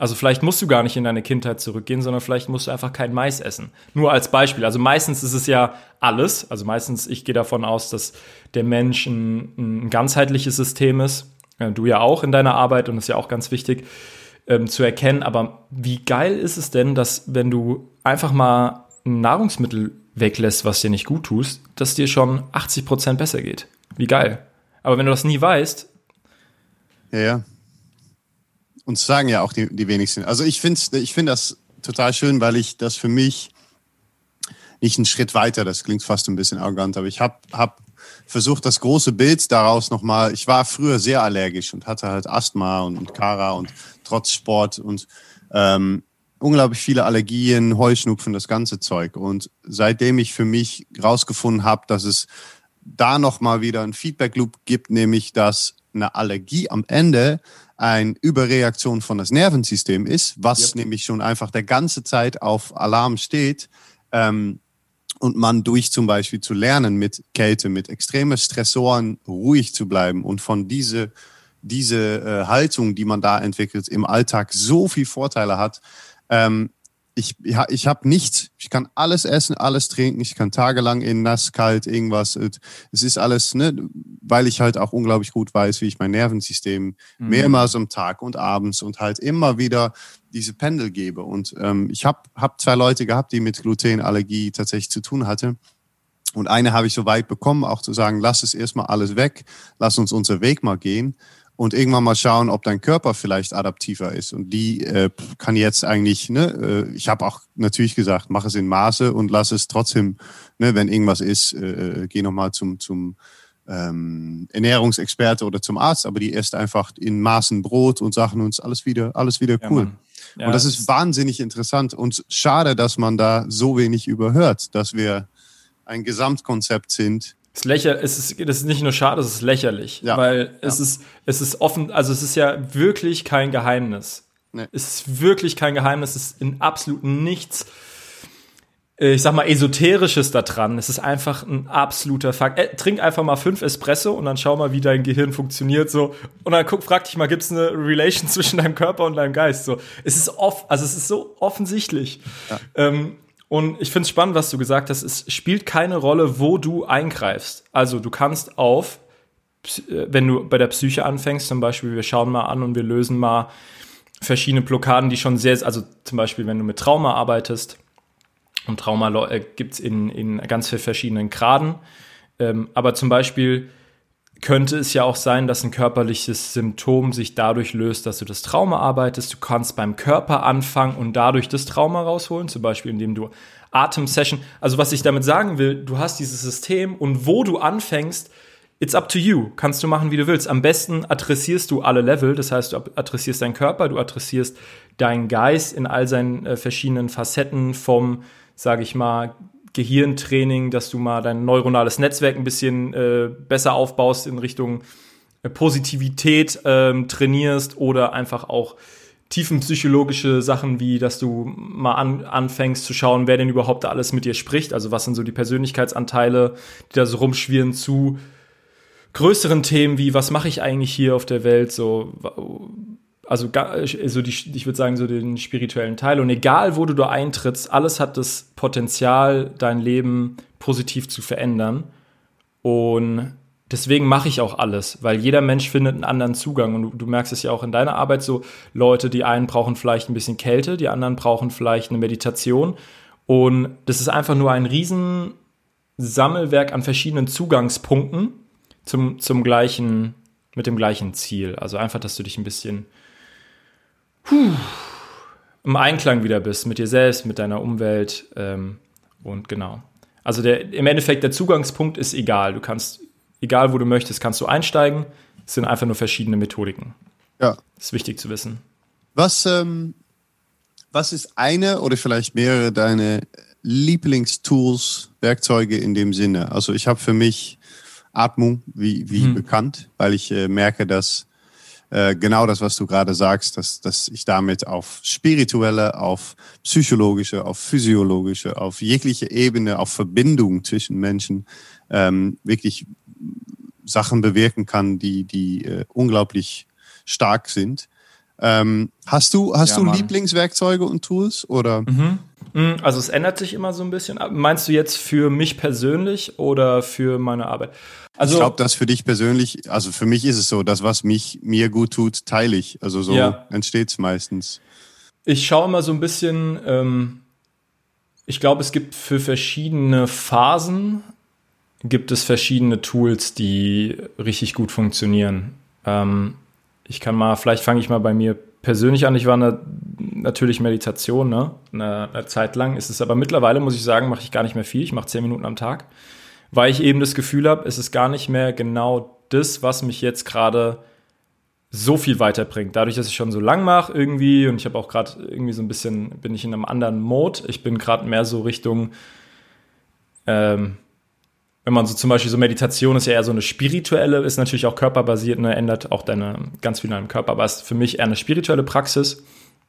Also vielleicht musst du gar nicht in deine Kindheit zurückgehen, sondern vielleicht musst du einfach kein Mais essen. Nur als Beispiel. Also meistens ist es ja alles. Also meistens, ich gehe davon aus, dass der Mensch ein, ein ganzheitliches System ist. Du ja auch in deiner Arbeit und das ist ja auch ganz wichtig ähm, zu erkennen. Aber wie geil ist es denn, dass wenn du einfach mal ein Nahrungsmittel weglässt, was dir nicht gut tust, dass dir schon 80 Prozent besser geht? Wie geil. Aber wenn du das nie weißt. Ja, ja. Und sagen ja auch die, die wenigsten. Also ich finde ich find das total schön, weil ich das für mich nicht einen Schritt weiter, das klingt fast ein bisschen arrogant, aber ich habe hab versucht, das große Bild daraus nochmal, ich war früher sehr allergisch und hatte halt Asthma und, und Kara und trotz Sport und ähm, unglaublich viele Allergien, Heuschnupfen, das ganze Zeug. Und seitdem ich für mich rausgefunden habe, dass es da nochmal wieder ein Feedback-Loop gibt, nämlich dass eine Allergie am Ende eine Überreaktion von das Nervensystem ist, was yep. nämlich schon einfach der ganze Zeit auf Alarm steht. Ähm, und man durch zum Beispiel zu lernen mit Kälte, mit extremen Stressoren ruhig zu bleiben und von diese, diese äh, Haltung, die man da entwickelt, im Alltag so viel Vorteile hat, ähm, ich, ja, ich habe nichts. Ich kann alles essen, alles trinken. Ich kann tagelang in nass, kalt, irgendwas. Es ist alles, ne, weil ich halt auch unglaublich gut weiß, wie ich mein Nervensystem mhm. mehrmals am Tag und abends und halt immer wieder diese Pendel gebe. Und ähm, ich habe hab zwei Leute gehabt, die mit Glutenallergie tatsächlich zu tun hatte. Und eine habe ich so weit bekommen, auch zu sagen, lass es erstmal alles weg, lass uns unser Weg mal gehen und irgendwann mal schauen, ob dein Körper vielleicht adaptiver ist. Und die äh, kann jetzt eigentlich, ne, äh, ich habe auch natürlich gesagt, mach es in Maße und lass es trotzdem, ne, wenn irgendwas ist, äh, äh geh nochmal zum, zum ähm, Ernährungsexperte oder zum Arzt, aber die isst einfach in Maßen Brot und Sachen und alles wieder, alles wieder cool. Ja, ja, und das ist wahnsinnig interessant und schade, dass man da so wenig überhört, dass wir ein Gesamtkonzept sind, es, lächer, es ist, das ist nicht nur schade, es ist lächerlich. Ja. Weil es, ja. ist, es ist offen, also es ist ja wirklich kein Geheimnis. Nee. Es ist wirklich kein Geheimnis, es ist in absolut nichts, äh, ich sag mal, Esoterisches da dran. Es ist einfach ein absoluter Fakt. Äh, trink einfach mal fünf Espresso und dann schau mal, wie dein Gehirn funktioniert. So. Und dann guck, frag dich mal, gibt es eine Relation <laughs> zwischen deinem Körper und deinem Geist? So. Es ist off, also es ist so offensichtlich. Ja. Ähm, und ich finde es spannend, was du gesagt hast. Es spielt keine Rolle, wo du eingreifst. Also du kannst auf, äh, wenn du bei der Psyche anfängst, zum Beispiel, wir schauen mal an und wir lösen mal verschiedene Blockaden, die schon sehr, also zum Beispiel, wenn du mit Trauma arbeitest, und Trauma äh, gibt es in, in ganz verschiedenen Graden. Ähm, aber zum Beispiel könnte es ja auch sein, dass ein körperliches Symptom sich dadurch löst, dass du das Trauma arbeitest. Du kannst beim Körper anfangen und dadurch das Trauma rausholen, zum Beispiel indem du Atemsession. Also was ich damit sagen will, du hast dieses System und wo du anfängst, it's up to you. Kannst du machen, wie du willst. Am besten adressierst du alle Level. Das heißt, du adressierst deinen Körper, du adressierst deinen Geist in all seinen äh, verschiedenen Facetten vom, sage ich mal, Gehirntraining, dass du mal dein neuronales Netzwerk ein bisschen äh, besser aufbaust in Richtung Positivität ähm, trainierst oder einfach auch tiefenpsychologische Sachen wie, dass du mal an, anfängst zu schauen, wer denn überhaupt da alles mit dir spricht. Also was sind so die Persönlichkeitsanteile, die da so rumschwirren zu größeren Themen wie, was mache ich eigentlich hier auf der Welt? So, also so die, ich würde sagen, so den spirituellen Teil. Und egal, wo du da eintrittst, alles hat das Potenzial, dein Leben positiv zu verändern. Und deswegen mache ich auch alles, weil jeder Mensch findet einen anderen Zugang. Und du, du, merkst es ja auch in deiner Arbeit so, Leute, die einen brauchen vielleicht ein bisschen Kälte, die anderen brauchen vielleicht eine Meditation. Und das ist einfach nur ein riesen Sammelwerk an verschiedenen Zugangspunkten zum, zum gleichen, mit dem gleichen Ziel. Also einfach, dass du dich ein bisschen im Einklang wieder bist mit dir selbst, mit deiner Umwelt ähm, und genau. Also der, im Endeffekt der Zugangspunkt ist egal. Du kannst, egal wo du möchtest, kannst du einsteigen. Es sind einfach nur verschiedene Methodiken. Ja. Das ist wichtig zu wissen. Was, ähm, was ist eine oder vielleicht mehrere deine Lieblingstools, Werkzeuge in dem Sinne? Also ich habe für mich Atmung, wie, wie hm. bekannt, weil ich äh, merke, dass äh, genau das, was du gerade sagst, dass, dass ich damit auf spirituelle, auf psychologische, auf physiologische, auf jegliche Ebene, auf Verbindung zwischen Menschen ähm, wirklich Sachen bewirken kann, die, die äh, unglaublich stark sind. Ähm, hast du, hast ja, du Lieblingswerkzeuge und Tools oder? Mhm. Mhm. Also es ändert sich immer so ein bisschen. Meinst du jetzt für mich persönlich oder für meine Arbeit? Also, ich glaube, dass für dich persönlich, also für mich ist es so, das, was mich mir gut tut, teile ich. Also so ja. entsteht es meistens. Ich schaue immer so ein bisschen, ähm, ich glaube, es gibt für verschiedene Phasen, gibt es verschiedene Tools, die richtig gut funktionieren. Ähm, ich kann mal, vielleicht fange ich mal bei mir persönlich an. Ich war eine, natürlich Meditation, ne? Eine, eine Zeit lang. Ist es aber mittlerweile, muss ich sagen, mache ich gar nicht mehr viel. Ich mache zehn Minuten am Tag weil ich eben das Gefühl habe, es ist gar nicht mehr genau das, was mich jetzt gerade so viel weiterbringt. Dadurch, dass ich schon so lang mache irgendwie und ich habe auch gerade irgendwie so ein bisschen, bin ich in einem anderen Mode. Ich bin gerade mehr so Richtung, ähm, wenn man so zum Beispiel so Meditation ist ja eher so eine spirituelle, ist natürlich auch körperbasiert, ne, ändert auch deine ganz viel in deinem Körper, aber ist für mich eher eine spirituelle Praxis.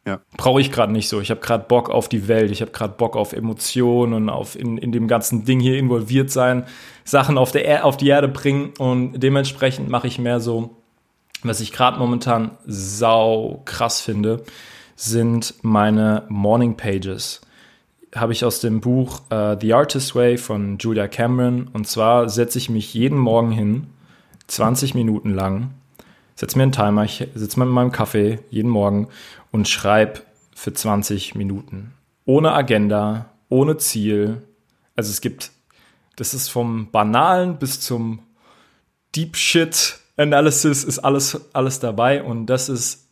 Ja. Brauche ich gerade nicht so. Ich habe gerade Bock auf die Welt, ich habe gerade Bock auf Emotionen und auf in, in dem ganzen Ding hier involviert sein, Sachen auf, der er auf die Erde bringen und dementsprechend mache ich mehr so, was ich gerade momentan sau krass finde, sind meine Morning Pages. Habe ich aus dem Buch uh, The Artist Way von Julia Cameron und zwar setze ich mich jeden Morgen hin, 20 Minuten lang, setze mir einen Timer, ich sitze mit meinem Kaffee jeden Morgen und schreib für 20 Minuten. Ohne Agenda, ohne Ziel. Also es gibt, das ist vom Banalen bis zum Deep Shit Analysis ist alles, alles dabei und das ist,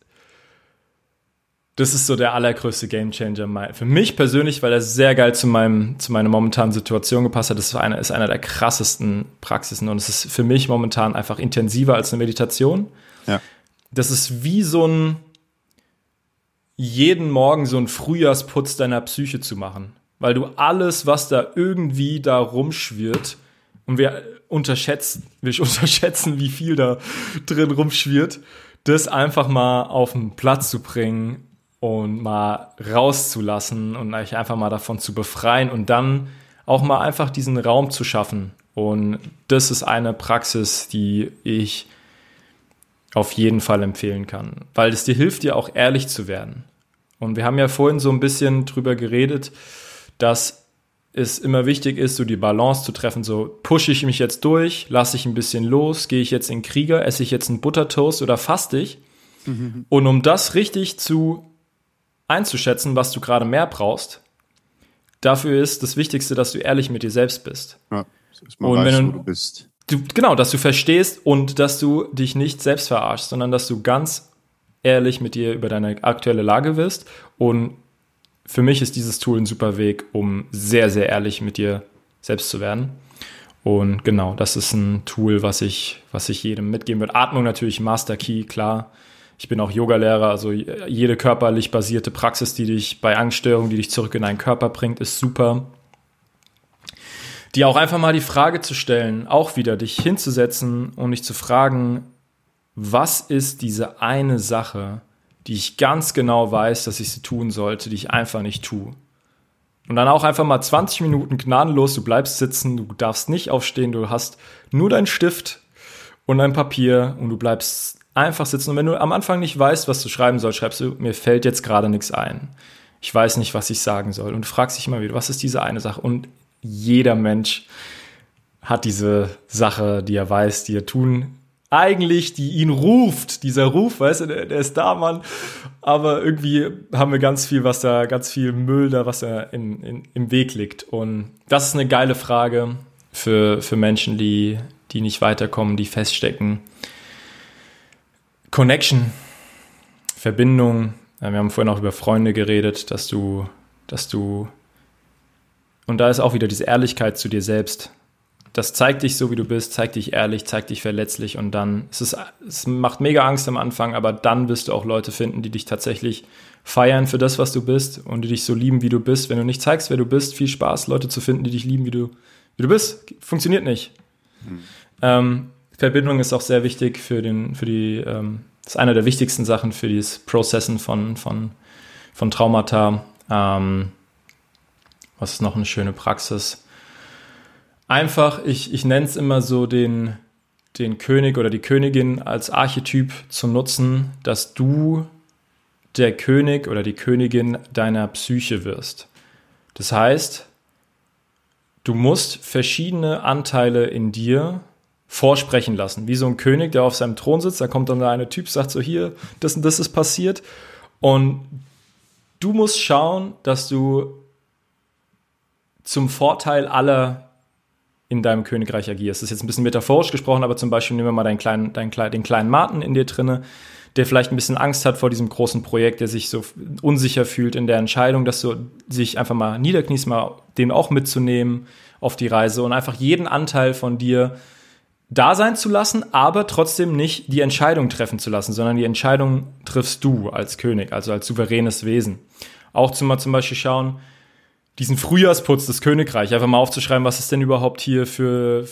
das ist so der allergrößte Gamechanger für mich persönlich, weil er sehr geil zu meinem, zu meiner momentanen Situation gepasst hat. Das ist einer, ist einer der krassesten Praxisen und es ist für mich momentan einfach intensiver als eine Meditation. Ja. Das ist wie so ein, jeden Morgen so einen Frühjahrsputz deiner Psyche zu machen. Weil du alles, was da irgendwie da rumschwirrt, und wir unterschätzen, wir <laughs> unterschätzen, wie viel da drin rumschwirrt, das einfach mal auf den Platz zu bringen und mal rauszulassen und euch einfach mal davon zu befreien und dann auch mal einfach diesen Raum zu schaffen. Und das ist eine Praxis, die ich auf jeden Fall empfehlen kann, weil es dir hilft, dir auch ehrlich zu werden. Und wir haben ja vorhin so ein bisschen drüber geredet, dass es immer wichtig ist, so die Balance zu treffen. So pushe ich mich jetzt durch, lasse ich ein bisschen los, gehe ich jetzt in Krieger, esse ich jetzt einen Buttertoast oder faste ich? Mhm. Und um das richtig zu einzuschätzen, was du gerade mehr brauchst, dafür ist das Wichtigste, dass du ehrlich mit dir selbst bist. Ja, und weißt, wenn du, du bist. Du, genau, dass du verstehst und dass du dich nicht selbst verarschst, sondern dass du ganz ehrlich mit dir über deine aktuelle Lage wirst. Und für mich ist dieses Tool ein super Weg, um sehr, sehr ehrlich mit dir selbst zu werden. Und genau, das ist ein Tool, was ich, was ich jedem mitgeben würde. Atmung natürlich Master Key, klar. Ich bin auch Yogalehrer, also jede körperlich basierte Praxis, die dich bei Angststörungen, die dich zurück in deinen Körper bringt, ist super. Die auch einfach mal die Frage zu stellen, auch wieder dich hinzusetzen und dich zu fragen, was ist diese eine Sache, die ich ganz genau weiß, dass ich sie tun sollte, die ich einfach nicht tue. Und dann auch einfach mal 20 Minuten gnadenlos, du bleibst sitzen, du darfst nicht aufstehen, du hast nur deinen Stift und dein Papier und du bleibst einfach sitzen. Und wenn du am Anfang nicht weißt, was du schreiben sollst, schreibst du, mir fällt jetzt gerade nichts ein. Ich weiß nicht, was ich sagen soll. Und du fragst dich immer wieder, was ist diese eine Sache? Und jeder Mensch hat diese Sache, die er weiß, die er tun eigentlich, die ihn ruft. Dieser Ruf, weißt du, der, der, ist da, Mann. Aber irgendwie haben wir ganz viel, was da, ganz viel Müll da, was da in, in, im Weg liegt. Und das ist eine geile Frage für, für Menschen, die, die nicht weiterkommen, die feststecken. Connection, Verbindung. Wir haben vorhin auch über Freunde geredet, dass du, dass du, und da ist auch wieder diese Ehrlichkeit zu dir selbst das zeigt dich so, wie du bist, zeigt dich ehrlich, zeigt dich verletzlich und dann, es, ist, es macht mega Angst am Anfang, aber dann wirst du auch Leute finden, die dich tatsächlich feiern für das, was du bist und die dich so lieben, wie du bist. Wenn du nicht zeigst, wer du bist, viel Spaß, Leute zu finden, die dich lieben, wie du, wie du bist. Funktioniert nicht. Mhm. Ähm, Verbindung ist auch sehr wichtig für den, für die, ähm, ist einer der wichtigsten Sachen für das Processen von, von, von Traumata. Ähm, was ist noch eine schöne Praxis? einfach, ich, ich nenne es immer so den, den König oder die Königin als Archetyp zu nutzen, dass du der König oder die Königin deiner Psyche wirst. Das heißt, du musst verschiedene Anteile in dir vorsprechen lassen. Wie so ein König, der auf seinem Thron sitzt, da kommt dann der eine Typ, sagt so, hier, das und das ist passiert. Und du musst schauen, dass du zum Vorteil aller in deinem Königreich agierst. Das ist jetzt ein bisschen metaphorisch gesprochen, aber zum Beispiel nehmen wir mal deinen kleinen, deinen, den kleinen Martin in dir drinne, der vielleicht ein bisschen Angst hat vor diesem großen Projekt, der sich so unsicher fühlt in der Entscheidung, dass du sich einfach mal niederkniest, mal den auch mitzunehmen auf die Reise und einfach jeden Anteil von dir da sein zu lassen, aber trotzdem nicht die Entscheidung treffen zu lassen, sondern die Entscheidung triffst du als König, also als souveränes Wesen. Auch zum, zum Beispiel schauen, diesen Frühjahrsputz des Königreichs, einfach mal aufzuschreiben, was ist denn überhaupt hier für,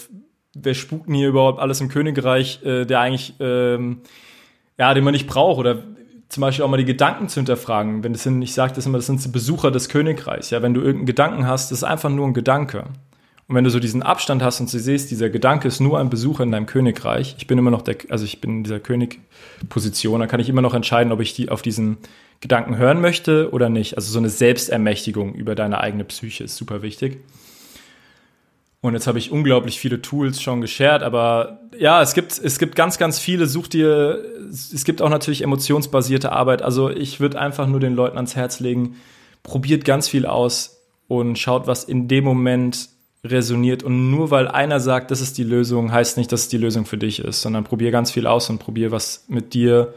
wer spukt denn hier überhaupt alles im Königreich, äh, der eigentlich, ähm, ja, den man nicht braucht oder zum Beispiel auch mal die Gedanken zu hinterfragen. Wenn das sind, ich sage das immer, das sind Besucher des Königreichs. Ja, wenn du irgendeinen Gedanken hast, das ist einfach nur ein Gedanke. Und wenn du so diesen Abstand hast und du siehst, dieser Gedanke ist nur ein Besucher in deinem Königreich, ich bin immer noch der, also ich bin in dieser Königposition, dann kann ich immer noch entscheiden, ob ich die auf diesen Gedanken hören möchte oder nicht. Also so eine Selbstermächtigung über deine eigene Psyche ist super wichtig. Und jetzt habe ich unglaublich viele Tools schon geshared, aber ja, es gibt, es gibt ganz, ganz viele. Such dir, es gibt auch natürlich emotionsbasierte Arbeit. Also ich würde einfach nur den Leuten ans Herz legen, probiert ganz viel aus und schaut, was in dem Moment resoniert. Und nur weil einer sagt, das ist die Lösung, heißt nicht, dass es die Lösung für dich ist, sondern probier ganz viel aus und probier, was mit dir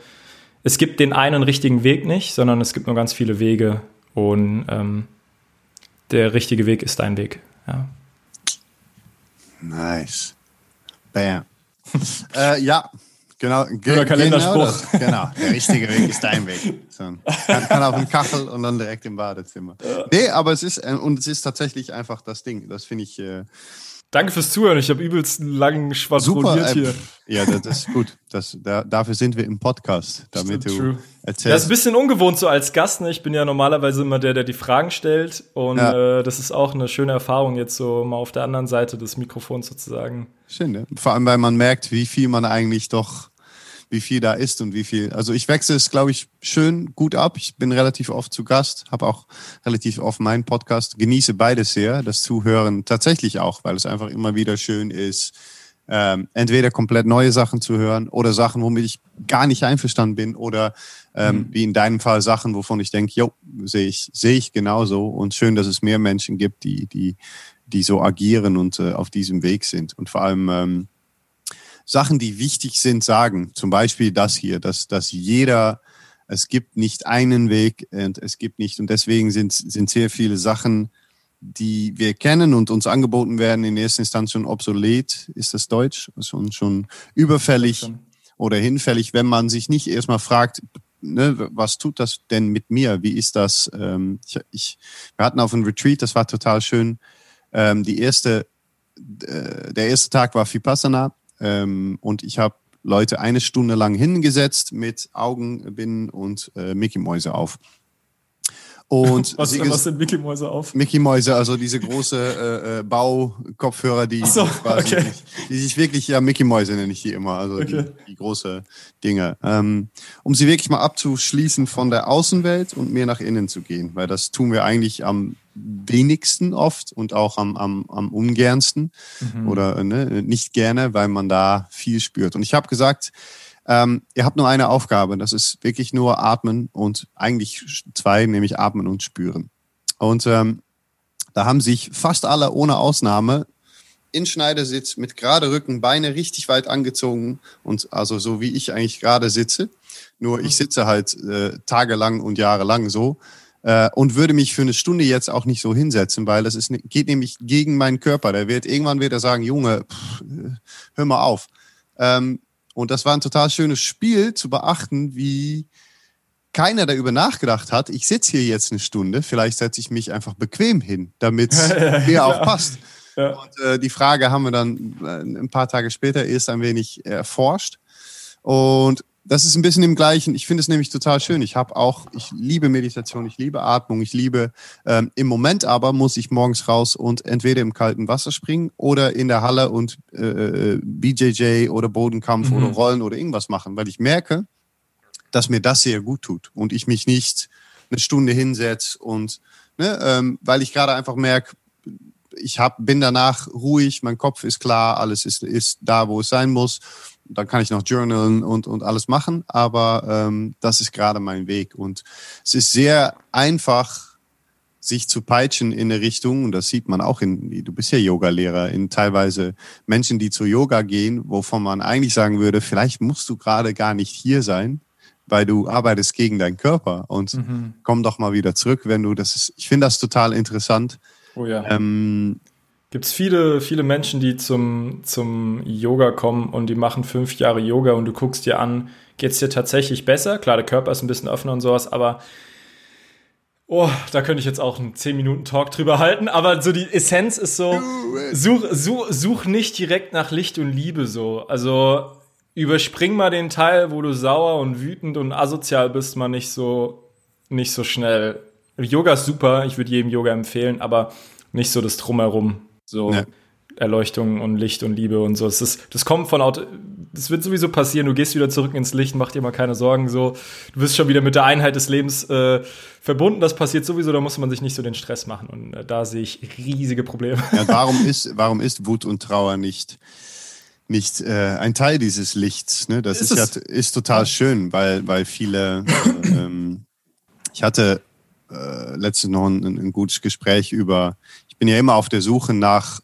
es gibt den einen richtigen Weg nicht, sondern es gibt nur ganz viele Wege und ähm, der richtige Weg ist dein Weg. Ja. Nice. Bam. <laughs> äh, ja, genau. Ge Kalenderspruch. Genau, genau, der richtige Weg ist dein Weg. So, kann, kann auf dem Kachel und dann direkt im Badezimmer. Ja. Nee, aber es ist, äh, und es ist tatsächlich einfach das Ding. Das finde ich. Äh, Danke fürs Zuhören. Ich habe übelst langen schwadroniert Super, hier. Äh, ja, das, das, ist gut. Das, da, dafür sind wir im Podcast, damit Stimmt, du true. erzählst. Das ist ein bisschen ungewohnt so als Gast. Ne? Ich bin ja normalerweise immer der, der die Fragen stellt. Und ja. äh, das ist auch eine schöne Erfahrung, jetzt so mal auf der anderen Seite des Mikrofons sozusagen. Schön, ne? Vor allem, weil man merkt, wie viel man eigentlich doch wie viel da ist und wie viel. Also ich wechsle es, glaube ich, schön gut ab. Ich bin relativ oft zu Gast, habe auch relativ oft meinen Podcast, genieße beides sehr, das Zuhören tatsächlich auch, weil es einfach immer wieder schön ist, ähm, entweder komplett neue Sachen zu hören oder Sachen, womit ich gar nicht einverstanden bin oder ähm, mhm. wie in deinem Fall Sachen, wovon ich denke, jo, sehe ich, sehe ich genauso und schön, dass es mehr Menschen gibt, die, die, die so agieren und äh, auf diesem Weg sind und vor allem ähm, Sachen, die wichtig sind, sagen. Zum Beispiel das hier, dass, dass jeder, es gibt nicht einen Weg und es gibt nicht, und deswegen sind, sind sehr viele Sachen, die wir kennen und uns angeboten werden, in erster Instanz schon obsolet, ist das Deutsch, schon, schon überfällig oder hinfällig, wenn man sich nicht erstmal fragt, ne, was tut das denn mit mir? Wie ist das? Ähm, ich, ich, wir hatten auf einem Retreat, das war total schön. Ähm, die erste, äh, der erste Tag war Vipassana ähm, und ich habe Leute eine Stunde lang hingesetzt mit Augenbinden und äh, Mickey-Mäuse auf. Und was, was sind Mickey Mäuse auf? Mickey Mäuse, also diese große äh, äh Baukopfhörer, die, so, quasi okay. nicht, die sich wirklich, ja, Mickey Mäuse nenne ich die immer, also okay. die, die, große Dinge. Ähm, um sie wirklich mal abzuschließen von der Außenwelt und mehr nach innen zu gehen, weil das tun wir eigentlich am wenigsten oft und auch am, am, am ungernsten mhm. oder ne, nicht gerne, weil man da viel spürt. Und ich habe gesagt, ähm, ihr habt nur eine Aufgabe, das ist wirklich nur atmen und eigentlich zwei, nämlich atmen und spüren. Und ähm, da haben sich fast alle ohne Ausnahme in Schneidersitz mit gerade Rücken, Beine richtig weit angezogen und also so wie ich eigentlich gerade sitze. Nur ich mhm. sitze halt äh, tagelang und jahrelang so äh, und würde mich für eine Stunde jetzt auch nicht so hinsetzen, weil das ist, ne, geht nämlich gegen meinen Körper. Der wird irgendwann wieder sagen, Junge, pff, hör mal auf. Ähm, und das war ein total schönes Spiel zu beachten, wie keiner darüber nachgedacht hat. Ich sitze hier jetzt eine Stunde, vielleicht setze ich mich einfach bequem hin, damit es <laughs> mir auch passt. Ja. Und äh, die Frage haben wir dann äh, ein paar Tage später erst ein wenig erforscht. Und das ist ein bisschen im Gleichen. Ich finde es nämlich total schön. Ich habe auch, ich liebe Meditation, ich liebe Atmung, ich liebe, ähm, im Moment aber muss ich morgens raus und entweder im kalten Wasser springen oder in der Halle und äh, äh BJJ oder Bodenkampf mhm. oder Rollen oder irgendwas machen, weil ich merke, dass mir das sehr gut tut und ich mich nicht eine Stunde hinsetze und, ne, ähm, weil ich gerade einfach merke, ich hab, bin danach ruhig, mein Kopf ist klar, alles ist, ist da, wo es sein muss dann kann ich noch journalen und, und alles machen, aber ähm, das ist gerade mein Weg. Und es ist sehr einfach, sich zu peitschen in eine Richtung, und das sieht man auch in, du bist ja Yoga-Lehrer, in teilweise Menschen, die zu Yoga gehen, wovon man eigentlich sagen würde, vielleicht musst du gerade gar nicht hier sein, weil du arbeitest gegen deinen Körper und mhm. komm doch mal wieder zurück, wenn du das ist, ich finde das total interessant. Oh ja. Ähm, Gibt es viele, viele Menschen, die zum, zum Yoga kommen und die machen fünf Jahre Yoga und du guckst dir an, geht es dir tatsächlich besser? Klar, der Körper ist ein bisschen offener und sowas, aber oh, da könnte ich jetzt auch einen 10 Minuten Talk drüber halten, aber so die Essenz ist so, such, such, such nicht direkt nach Licht und Liebe so. Also überspring mal den Teil, wo du sauer und wütend und asozial bist, mal nicht so, nicht so schnell. Yoga ist super, ich würde jedem Yoga empfehlen, aber nicht so das Drumherum. So ja. Erleuchtung und Licht und Liebe und so. Das, ist, das kommt von Auto. Das wird sowieso passieren. Du gehst wieder zurück ins Licht, mach dir mal keine Sorgen. So, du bist schon wieder mit der Einheit des Lebens äh, verbunden. Das passiert sowieso. Da muss man sich nicht so den Stress machen. Und äh, da sehe ich riesige Probleme. Ja, warum ist, warum ist Wut und Trauer nicht nicht äh, ein Teil dieses Lichts? Ne? Das ist, ist ja ist total schön, weil weil viele. Äh, ähm, ich hatte äh, letztens noch ein, ein gutes Gespräch über bin ja immer auf der Suche nach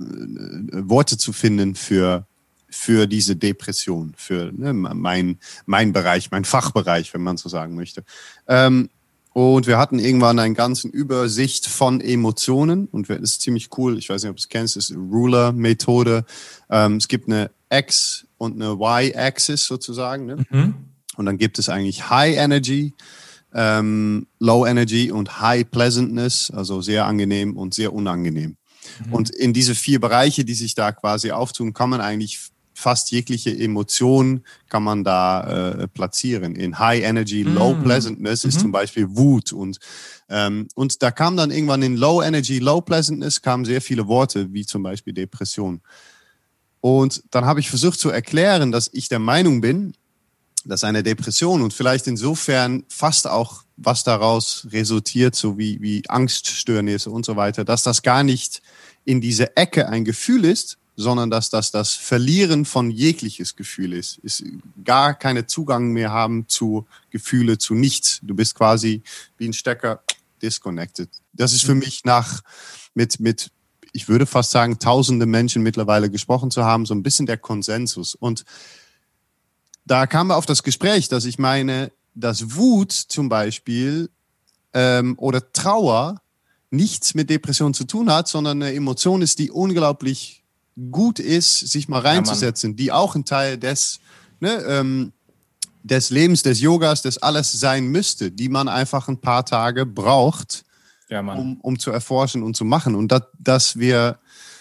äh, Worte zu finden für für diese Depression, für ne, mein, mein Bereich, mein Fachbereich, wenn man so sagen möchte. Ähm, und wir hatten irgendwann eine ganze Übersicht von Emotionen und das ist ziemlich cool. Ich weiß nicht, ob du es kennst, das ist Ruler-Methode. Ähm, es gibt eine X- und eine Y-Axis sozusagen. Ne? Mhm. Und dann gibt es eigentlich High Energy, ähm, Low Energy und High Pleasantness, also sehr angenehm und sehr unangenehm. Mhm. Und in diese vier Bereiche, die sich da quasi auftun, kann man eigentlich fast jegliche Emotion kann man da äh, platzieren. In High Energy, Low mhm. Pleasantness ist mhm. zum Beispiel Wut und ähm, und da kam dann irgendwann in Low Energy, Low Pleasantness kamen sehr viele Worte wie zum Beispiel Depression. Und dann habe ich versucht zu erklären, dass ich der Meinung bin, dass eine Depression und vielleicht insofern fast auch was daraus resultiert, so wie, wie Angststörnisse und so weiter, dass das gar nicht in diese Ecke ein Gefühl ist, sondern dass das das Verlieren von jegliches Gefühl ist. Ist gar keine Zugang mehr haben zu Gefühle, zu nichts. Du bist quasi wie ein Stecker disconnected. Das ist für mhm. mich nach, mit, mit, ich würde fast sagen, tausende Menschen mittlerweile gesprochen zu haben, so ein bisschen der Konsensus. Und da kam wir auf das Gespräch, dass ich meine, dass Wut zum Beispiel ähm, oder Trauer nichts mit Depression zu tun hat, sondern eine Emotion ist, die unglaublich gut ist, sich mal reinzusetzen, ja, die auch ein Teil des, ne, ähm, des Lebens, des Yogas, des alles sein müsste, die man einfach ein paar Tage braucht, ja, um, um zu erforschen und zu machen. Und dat, dass wir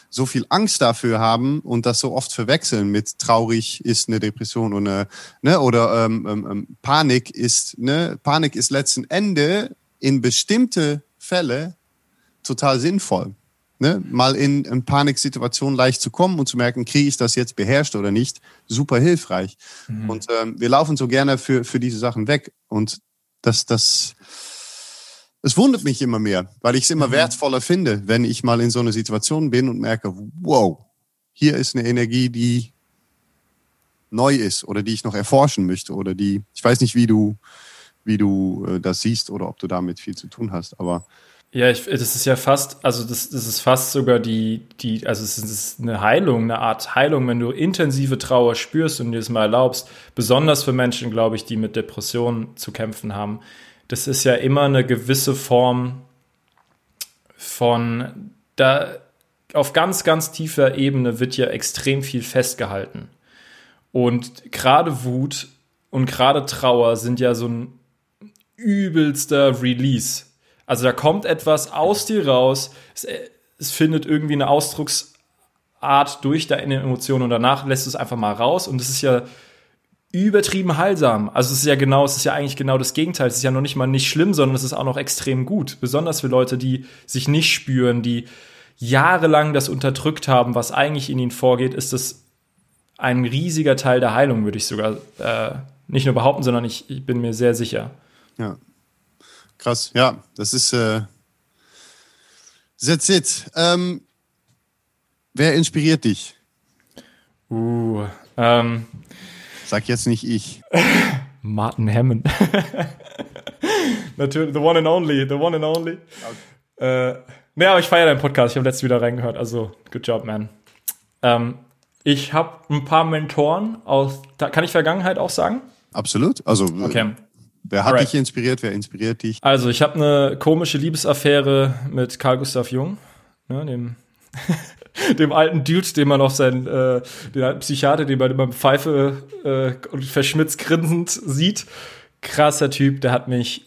so viel Angst dafür haben und das so oft verwechseln mit traurig ist eine Depression oder, ne, oder ähm, ähm, ähm, Panik ist, ne, Panik ist letzten Ende in bestimmte Fälle total sinnvoll. Ne? Mal in eine Paniksituation leicht zu kommen und zu merken, kriege ich das jetzt beherrscht oder nicht, super hilfreich. Mhm. Und ähm, wir laufen so gerne für, für diese Sachen weg. Und das, das, es wundert mich immer mehr, weil ich es immer mhm. wertvoller finde, wenn ich mal in so einer Situation bin und merke, wow, hier ist eine Energie, die neu ist oder die ich noch erforschen möchte oder die, ich weiß nicht, wie du, wie du äh, das siehst oder ob du damit viel zu tun hast, aber ja, ich, das ist ja fast, also das, das ist fast sogar die, die, also es ist eine Heilung, eine Art Heilung, wenn du intensive Trauer spürst und dir das mal erlaubst, besonders für Menschen, glaube ich, die mit Depressionen zu kämpfen haben, das ist ja immer eine gewisse Form von, da auf ganz, ganz tiefer Ebene wird ja extrem viel festgehalten. Und gerade Wut und gerade Trauer sind ja so ein übelster Release. Also da kommt etwas aus dir raus, es, es findet irgendwie eine Ausdrucksart durch deine Emotionen und danach lässt du es einfach mal raus und es ist ja übertrieben heilsam. Also es ist ja genau, es ist ja eigentlich genau das Gegenteil. Es ist ja noch nicht mal nicht schlimm, sondern es ist auch noch extrem gut. Besonders für Leute, die sich nicht spüren, die jahrelang das unterdrückt haben, was eigentlich in ihnen vorgeht, ist das ein riesiger Teil der Heilung, würde ich sogar äh, nicht nur behaupten, sondern ich, ich bin mir sehr sicher. Ja. Krass, ja, das ist äh, that's it. Ähm, wer inspiriert dich? Uh, ähm, Sag jetzt nicht ich. <laughs> Martin Hammond. <laughs> Natürlich, the one and only, the one and only. Okay. Äh, nee, aber ich feiere deinen Podcast. Ich habe letztens wieder reingehört. Also, good job, man. Ähm, ich habe ein paar Mentoren aus, kann ich Vergangenheit auch sagen? Absolut. Also, okay. wer hat Alright. dich inspiriert? Wer inspiriert dich? Also, ich habe eine komische Liebesaffäre mit Carl Gustav Jung, ne, dem <laughs> dem alten Dude, den man auf seinen, äh, den alten Psychiater, den man immer Pfeife äh, und verschmitzt grinsend sieht. Krasser Typ, der hat mich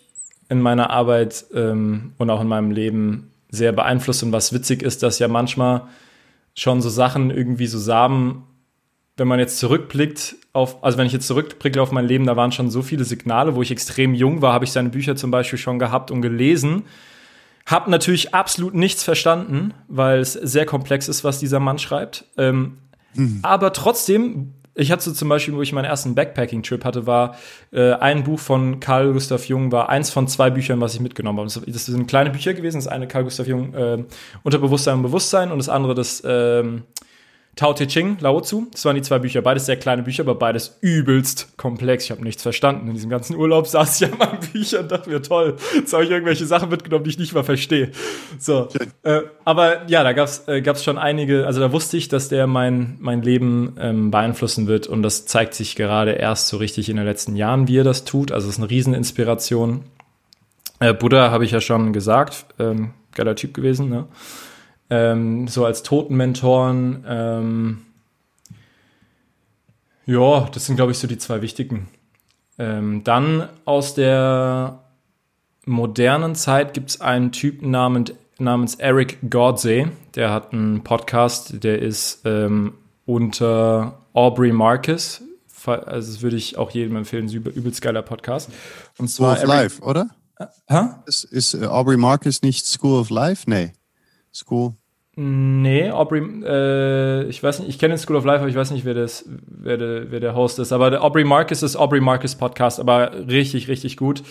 in meiner Arbeit ähm, und auch in meinem Leben sehr beeinflusst. Und was witzig ist, dass ja manchmal schon so Sachen irgendwie so Samen, wenn man jetzt zurückblickt auf, also wenn ich jetzt zurückblicke auf mein Leben, da waren schon so viele Signale, wo ich extrem jung war, habe ich seine Bücher zum Beispiel schon gehabt und gelesen hab natürlich absolut nichts verstanden, weil es sehr komplex ist, was dieser Mann schreibt. Ähm, mhm. Aber trotzdem, ich hatte so zum Beispiel, wo ich meinen ersten Backpacking-Trip hatte, war äh, ein Buch von Carl Gustav Jung, war eins von zwei Büchern, was ich mitgenommen habe. Das, sind kleine Bücher gewesen. Das eine Carl Gustav Jung äh, Unterbewusstsein und Bewusstsein und das andere das ähm, Tao Te Ching, Lao Tzu. Das waren die zwei Bücher. Beides sehr kleine Bücher, aber beides übelst komplex. Ich habe nichts verstanden. In diesem ganzen Urlaub saß ich an meinen Büchern und dachte mir, toll, jetzt habe ich irgendwelche Sachen mitgenommen, die ich nicht mal verstehe. So. Äh, aber ja, da gab's äh, schon einige, also da wusste ich, dass der mein, mein Leben ähm, beeinflussen wird. Und das zeigt sich gerade erst so richtig in den letzten Jahren, wie er das tut. Also es ist eine Rieseninspiration. Äh, Buddha habe ich ja schon gesagt, ähm, geiler Typ gewesen, ne? Ähm, so als Totenmentoren. Ähm, ja, das sind, glaube ich, so die zwei wichtigen. Ähm, dann aus der modernen Zeit gibt es einen Typen namens, namens Eric Gordsey. Der hat einen Podcast, der ist ähm, unter Aubrey Marcus. Also das würde ich auch jedem empfehlen, übelst geiler Podcast. Und zwar School of Eric, Life, oder? Äh, hä? Ist, ist uh, Aubrey Marcus nicht School of Life? Nee. School. Nee, Aubrey, äh, ich weiß nicht, ich kenne den School of Life, aber ich weiß nicht, wer, das, wer, der, wer der Host ist. Aber der Aubrey Marcus ist Aubrey Marcus Podcast, aber richtig, richtig gut.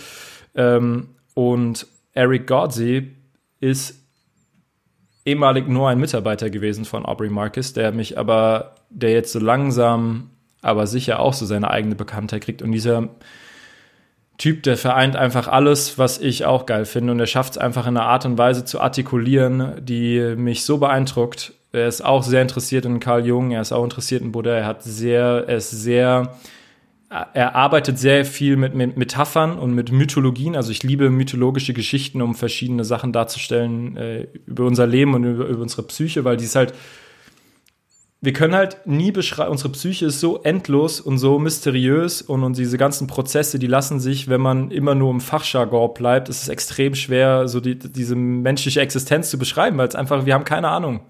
Ähm, und Eric Godsey ist ehemalig nur ein Mitarbeiter gewesen von Aubrey Marcus, der mich aber, der jetzt so langsam, aber sicher auch so seine eigene Bekanntheit kriegt. Und dieser Typ, der vereint einfach alles, was ich auch geil finde. Und er schafft es einfach in einer Art und Weise zu artikulieren, die mich so beeindruckt. Er ist auch sehr interessiert in Carl Jung, er ist auch interessiert in Buddha, er hat sehr, er ist sehr, er arbeitet sehr viel mit, mit Metaphern und mit Mythologien. Also ich liebe mythologische Geschichten, um verschiedene Sachen darzustellen äh, über unser Leben und über, über unsere Psyche, weil die ist halt wir können halt nie beschreiben, unsere Psyche ist so endlos und so mysteriös und, und diese ganzen Prozesse, die lassen sich, wenn man immer nur im Fachjargon bleibt, ist es extrem schwer, so die, diese menschliche Existenz zu beschreiben, weil es einfach, wir haben keine Ahnung.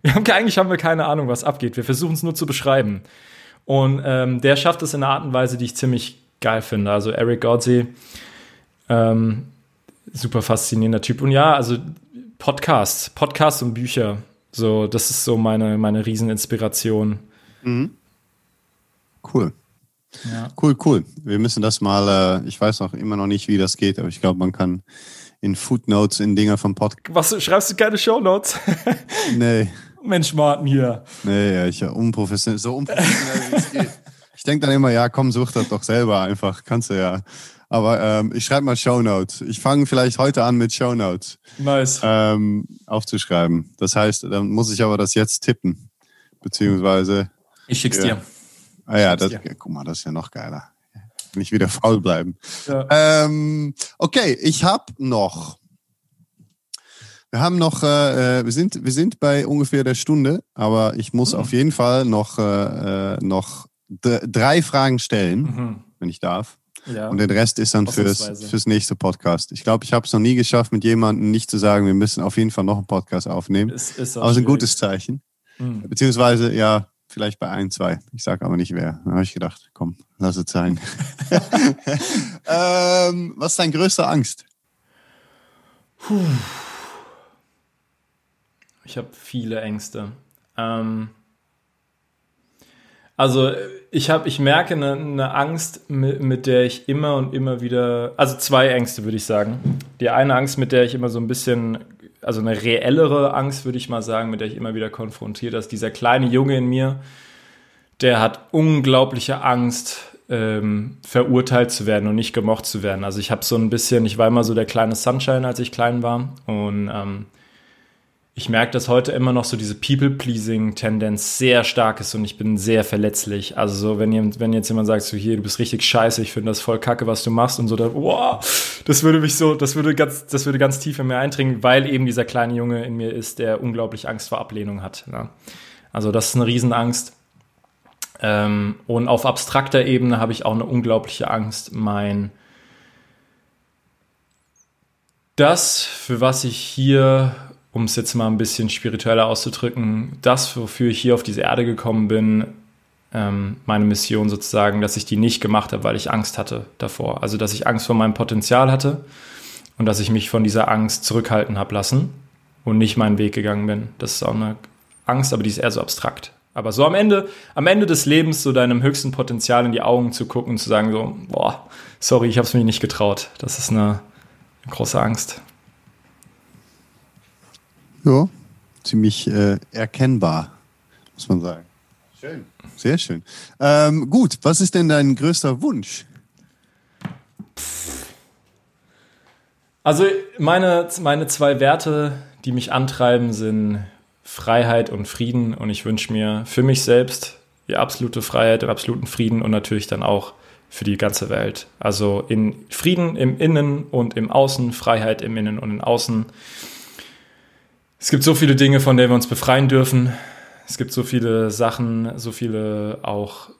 Wir haben, eigentlich haben wir keine Ahnung, was abgeht. Wir versuchen es nur zu beschreiben. Und ähm, der schafft es in einer Art und Weise, die ich ziemlich geil finde. Also Eric Godsey, ähm, super faszinierender Typ. Und ja, also Podcasts, Podcasts und Bücher. So, das ist so meine, meine Rieseninspiration. Mhm. Cool. Ja. Cool, cool. Wir müssen das mal, äh, ich weiß auch immer noch nicht, wie das geht, aber ich glaube, man kann in Footnotes, in Dinger vom Podcast. Was, schreibst du keine Shownotes? <laughs> nee. Mensch, Martin hier. Nee, ja, ich ja unprofessionell, so unprofessionell wie es geht. Ich denke dann immer, ja, komm, such das doch selber einfach. Kannst du ja. Aber ähm, ich schreibe mal Shownotes. Ich fange vielleicht heute an mit Shownotes. Nice. Ähm, aufzuschreiben. Das heißt, dann muss ich aber das jetzt tippen. Beziehungsweise. Ich schick's ja. dir. Ah ja, das, ja, guck mal, das ist ja noch geiler. Nicht wieder faul bleiben. Ja. Ähm, okay, ich habe noch. Wir haben noch, äh, äh, wir sind, wir sind bei ungefähr der Stunde, aber ich muss mhm. auf jeden Fall noch, äh, äh noch drei Fragen stellen, mhm. wenn ich darf. Ja. Und den Rest ist dann fürs, fürs nächste Podcast. Ich glaube, ich habe es noch nie geschafft, mit jemandem nicht zu sagen, wir müssen auf jeden Fall noch einen Podcast aufnehmen. Ist, ist aber es ist ein gutes Zeichen. Mhm. Beziehungsweise, ja, vielleicht bei ein, zwei. Ich sage aber nicht wer. Da habe ich gedacht, komm, lass es sein. <laughs> ähm, was ist deine größte Angst? Puh. Ich habe viele Ängste. Ähm, also ich habe, ich merke eine, eine Angst, mit, mit, der ich immer und immer wieder, also zwei Ängste würde ich sagen. Die eine Angst, mit der ich immer so ein bisschen, also eine reellere Angst würde ich mal sagen, mit der ich immer wieder konfrontiert, ist dieser kleine Junge in mir, der hat unglaubliche Angst, ähm, verurteilt zu werden und nicht gemocht zu werden. Also ich habe so ein bisschen, ich war immer so der kleine Sunshine, als ich klein war und ähm, ich merke, dass heute immer noch so diese People-Pleasing-Tendenz sehr stark ist und ich bin sehr verletzlich. Also so, wenn, ihr, wenn jetzt jemand sagt, so hier, du bist richtig scheiße, ich finde das voll kacke, was du machst und so, dann, wow, das würde mich so, das würde ganz, das würde ganz tief in mir eindringen, weil eben dieser kleine Junge in mir ist, der unglaublich Angst vor Ablehnung hat. Ne? Also das ist eine Riesenangst. Ähm, und auf abstrakter Ebene habe ich auch eine unglaubliche Angst, mein das, für was ich hier um es jetzt mal ein bisschen spiritueller auszudrücken, das, wofür ich hier auf diese Erde gekommen bin, ähm, meine Mission sozusagen, dass ich die nicht gemacht habe, weil ich Angst hatte davor. Also, dass ich Angst vor meinem Potenzial hatte und dass ich mich von dieser Angst zurückhalten habe lassen und nicht meinen Weg gegangen bin. Das ist auch eine Angst, aber die ist eher so abstrakt. Aber so am Ende, am Ende des Lebens so deinem höchsten Potenzial in die Augen zu gucken und zu sagen so, boah, sorry, ich habe es mir nicht getraut. Das ist eine, eine große Angst. Ja, ziemlich äh, erkennbar, muss man sagen. Schön. Sehr schön. Ähm, gut, was ist denn dein größter Wunsch? Also meine, meine zwei Werte, die mich antreiben, sind Freiheit und Frieden. Und ich wünsche mir für mich selbst die absolute Freiheit und absoluten Frieden und natürlich dann auch für die ganze Welt. Also in Frieden im Innen und im Außen, Freiheit im Innen und im Außen. Es gibt so viele Dinge, von denen wir uns befreien dürfen. Es gibt so viele Sachen, so viele auch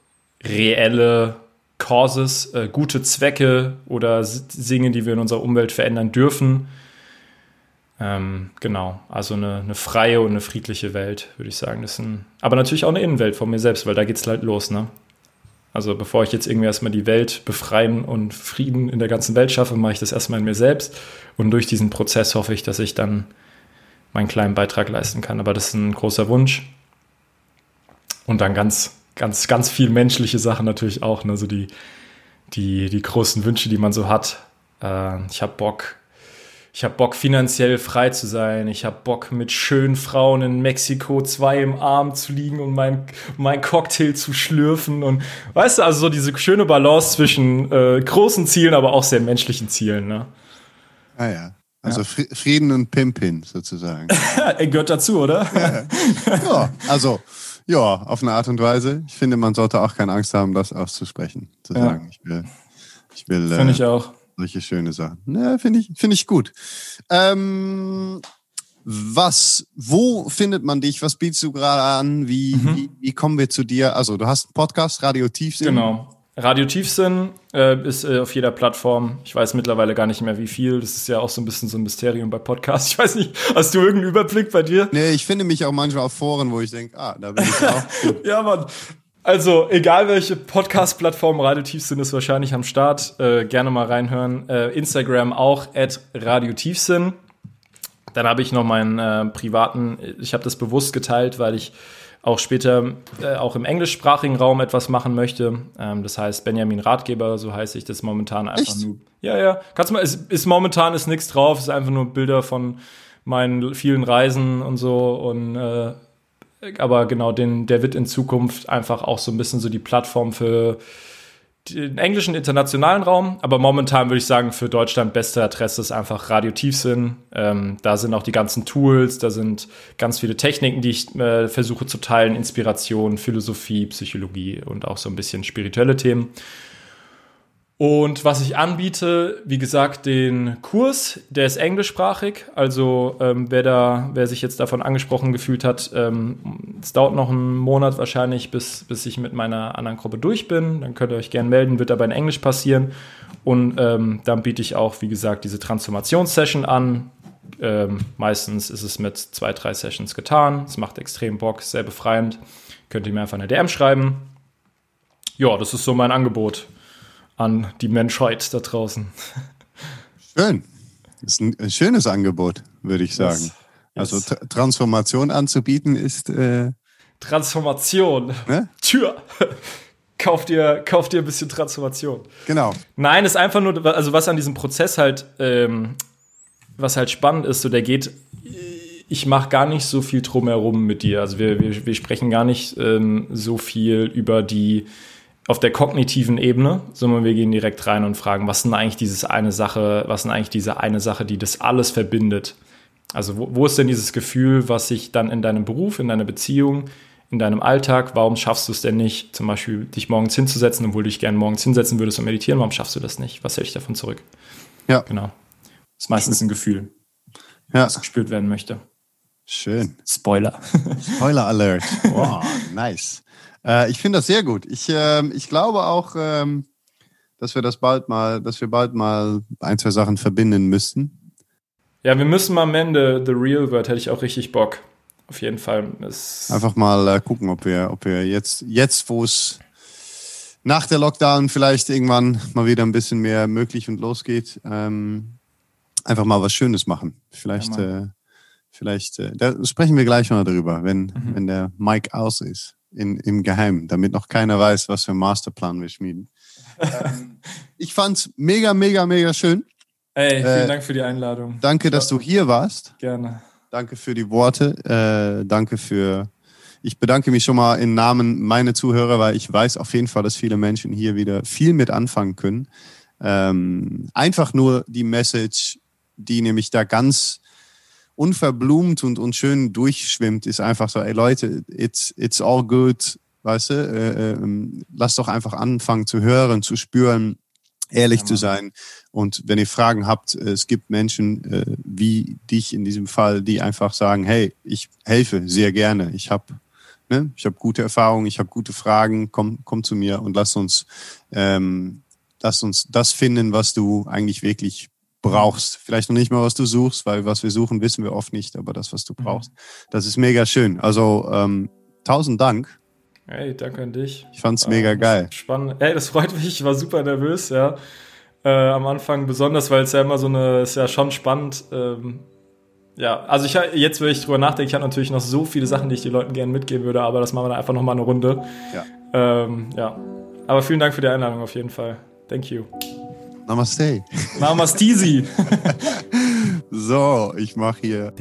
reelle Causes, äh, gute Zwecke oder Dinge, die wir in unserer Umwelt verändern dürfen. Ähm, genau, also eine, eine, freie und eine friedliche Welt, würde ich sagen. Das ist ein, aber natürlich auch eine Innenwelt von mir selbst, weil da geht es halt los, ne? Also bevor ich jetzt irgendwie erstmal die Welt befreien und Frieden in der ganzen Welt schaffe, mache ich das erstmal in mir selbst. Und durch diesen Prozess hoffe ich, dass ich dann meinen kleinen Beitrag leisten kann. Aber das ist ein großer Wunsch. Und dann ganz, ganz, ganz viel menschliche Sachen natürlich auch. Ne? So die, die, die großen Wünsche, die man so hat. Äh, ich habe Bock, ich habe Bock, finanziell frei zu sein. Ich habe Bock, mit schönen Frauen in Mexiko zwei im Arm zu liegen und mein, mein Cocktail zu schlürfen. Und weißt du, also so diese schöne Balance zwischen äh, großen Zielen, aber auch sehr menschlichen Zielen. Ne? Ah ja. Also ja. Frieden und Pimpin sozusagen. <laughs> er gehört dazu, oder? ja. also ja, auf eine Art und Weise. Ich finde, man sollte auch keine Angst haben, das auszusprechen. Zu ja. sagen, ich will, ich will. Finde äh, ich auch. Solche schöne Sachen. Ja, finde ich, finde ich gut. Ähm, was, wo findet man dich? Was bietest du gerade an? Wie, mhm. wie, wie, kommen wir zu dir? Also, du hast einen Podcast, Radio Tiefsinn. Genau. Radio Tiefsinn äh, ist äh, auf jeder Plattform. Ich weiß mittlerweile gar nicht mehr, wie viel. Das ist ja auch so ein bisschen so ein Mysterium bei Podcasts. <laughs> Ich weiß nicht, hast du irgendeinen Überblick bei dir? Nee, ich finde mich auch manchmal auf Foren, wo ich denke, ah, da bin ich auch. <laughs> ja, Mann. Also, egal welche Podcast-Plattform Radio Tiefsinn ist wahrscheinlich am Start. Äh, gerne mal reinhören. Äh, Instagram auch, at Radio Tiefsinn. Dann habe ich noch meinen äh, privaten, ich habe das bewusst geteilt, weil ich auch später äh, auch im englischsprachigen Raum etwas machen möchte. Ähm, das heißt Benjamin Ratgeber, so heiße ich das momentan einfach Echt? nur. Ja, ja. Kannst du mal, ist, ist momentan ist nichts drauf, ist einfach nur Bilder von meinen vielen Reisen und so und äh, aber genau, den, der wird in Zukunft einfach auch so ein bisschen so die Plattform für den englischen internationalen Raum, aber momentan würde ich sagen, für Deutschland beste Adresse ist einfach Radio Tiefsinn. Ähm, da sind auch die ganzen Tools, da sind ganz viele Techniken, die ich äh, versuche zu teilen, Inspiration, Philosophie, Psychologie und auch so ein bisschen spirituelle Themen. Und was ich anbiete, wie gesagt, den Kurs, der ist englischsprachig. Also ähm, wer da, wer sich jetzt davon angesprochen gefühlt hat, ähm, es dauert noch einen Monat wahrscheinlich, bis, bis ich mit meiner anderen Gruppe durch bin. Dann könnt ihr euch gerne melden, wird aber in Englisch passieren. Und ähm, dann biete ich auch, wie gesagt, diese Transformationssession an. Ähm, meistens ist es mit zwei, drei Sessions getan. Es macht extrem Bock, sehr befreiend. Könnt ihr mir einfach eine DM schreiben. Ja, das ist so mein Angebot an die Menschheit da draußen. Schön. Das ist ein schönes Angebot, würde ich sagen. Yes. Also Tra Transformation anzubieten ist. Äh Transformation. Ne? Tür. <laughs> kauf dir, kauf dir ein bisschen Transformation. Genau. Nein, ist einfach nur, also was an diesem Prozess halt, ähm, was halt spannend ist, so der geht, ich mache gar nicht so viel drumherum mit dir. Also wir, wir, wir sprechen gar nicht ähm, so viel über die auf der kognitiven Ebene, sondern wir gehen direkt rein und fragen, was ist denn eigentlich dieses eine Sache, was ist denn eigentlich diese eine Sache, die das alles verbindet? Also wo, wo ist denn dieses Gefühl, was sich dann in deinem Beruf, in deiner Beziehung, in deinem Alltag, warum schaffst du es denn nicht, zum Beispiel dich morgens hinzusetzen, obwohl du dich gerne morgens hinsetzen würdest und meditieren, warum schaffst du das nicht? Was hält dich davon zurück? Ja. Genau. Das ist meistens ein Gefühl, ja. das gespürt werden möchte. Schön. Spoiler. Spoiler Alert. <laughs> Wow, nice. Äh, ich finde das sehr gut. Ich, äh, ich glaube auch, ähm, dass wir das bald mal, dass wir bald mal ein, zwei Sachen verbinden müssten. Ja, wir müssen mal am Ende The Real World, hätte ich auch richtig Bock. Auf jeden Fall. Es Einfach mal äh, gucken, ob wir, ob wir jetzt, jetzt wo es nach der Lockdown vielleicht irgendwann mal wieder ein bisschen mehr möglich und losgeht, ähm, einfach mal was Schönes machen. Vielleicht, ja, äh, vielleicht, äh, da sprechen wir gleich mal darüber, wenn, mhm. wenn der Mic aus ist in, im Geheimen, damit noch keiner weiß, was für einen Masterplan wir schmieden. <laughs> ähm, ich fand's mega, mega, mega schön. Ey, vielen äh, Dank für die Einladung. Danke, dass du hier warst. Gerne. Danke für die Worte. Äh, danke für. Ich bedanke mich schon mal im Namen meiner Zuhörer, weil ich weiß auf jeden Fall, dass viele Menschen hier wieder viel mit anfangen können. Ähm, einfach nur die Message, die nämlich da ganz unverblumt und, und schön durchschwimmt, ist einfach so, ey Leute, it's, it's all good, weißt du, äh, äh, lass doch einfach anfangen zu hören, zu spüren, ehrlich ja, zu sein. Und wenn ihr Fragen habt, äh, es gibt Menschen äh, wie dich in diesem Fall, die einfach sagen, hey, ich helfe sehr gerne. Ich habe ne, ich habe gute Erfahrungen, ich habe gute Fragen, komm, komm zu mir und lass uns, ähm, lass uns das finden, was du eigentlich wirklich brauchst. Vielleicht noch nicht mal, was du suchst, weil was wir suchen, wissen wir oft nicht, aber das, was du mhm. brauchst. Das ist mega schön. Also ähm, tausend Dank. Hey, danke an dich. Ich fand's ähm, mega geil. Spannend. Hey, das freut mich. Ich war super nervös, ja. Äh, am Anfang besonders, weil es ja immer so eine, ist ja schon spannend. Ähm, ja, also ich jetzt, wenn ich drüber nachdenke, ich habe natürlich noch so viele Sachen, die ich den Leuten gerne mitgeben würde, aber das machen wir dann einfach nochmal eine Runde. Ja. Ähm, ja. Aber vielen Dank für die Einladung auf jeden Fall. Thank you. Namaste. Namaste. so, ich mache hier.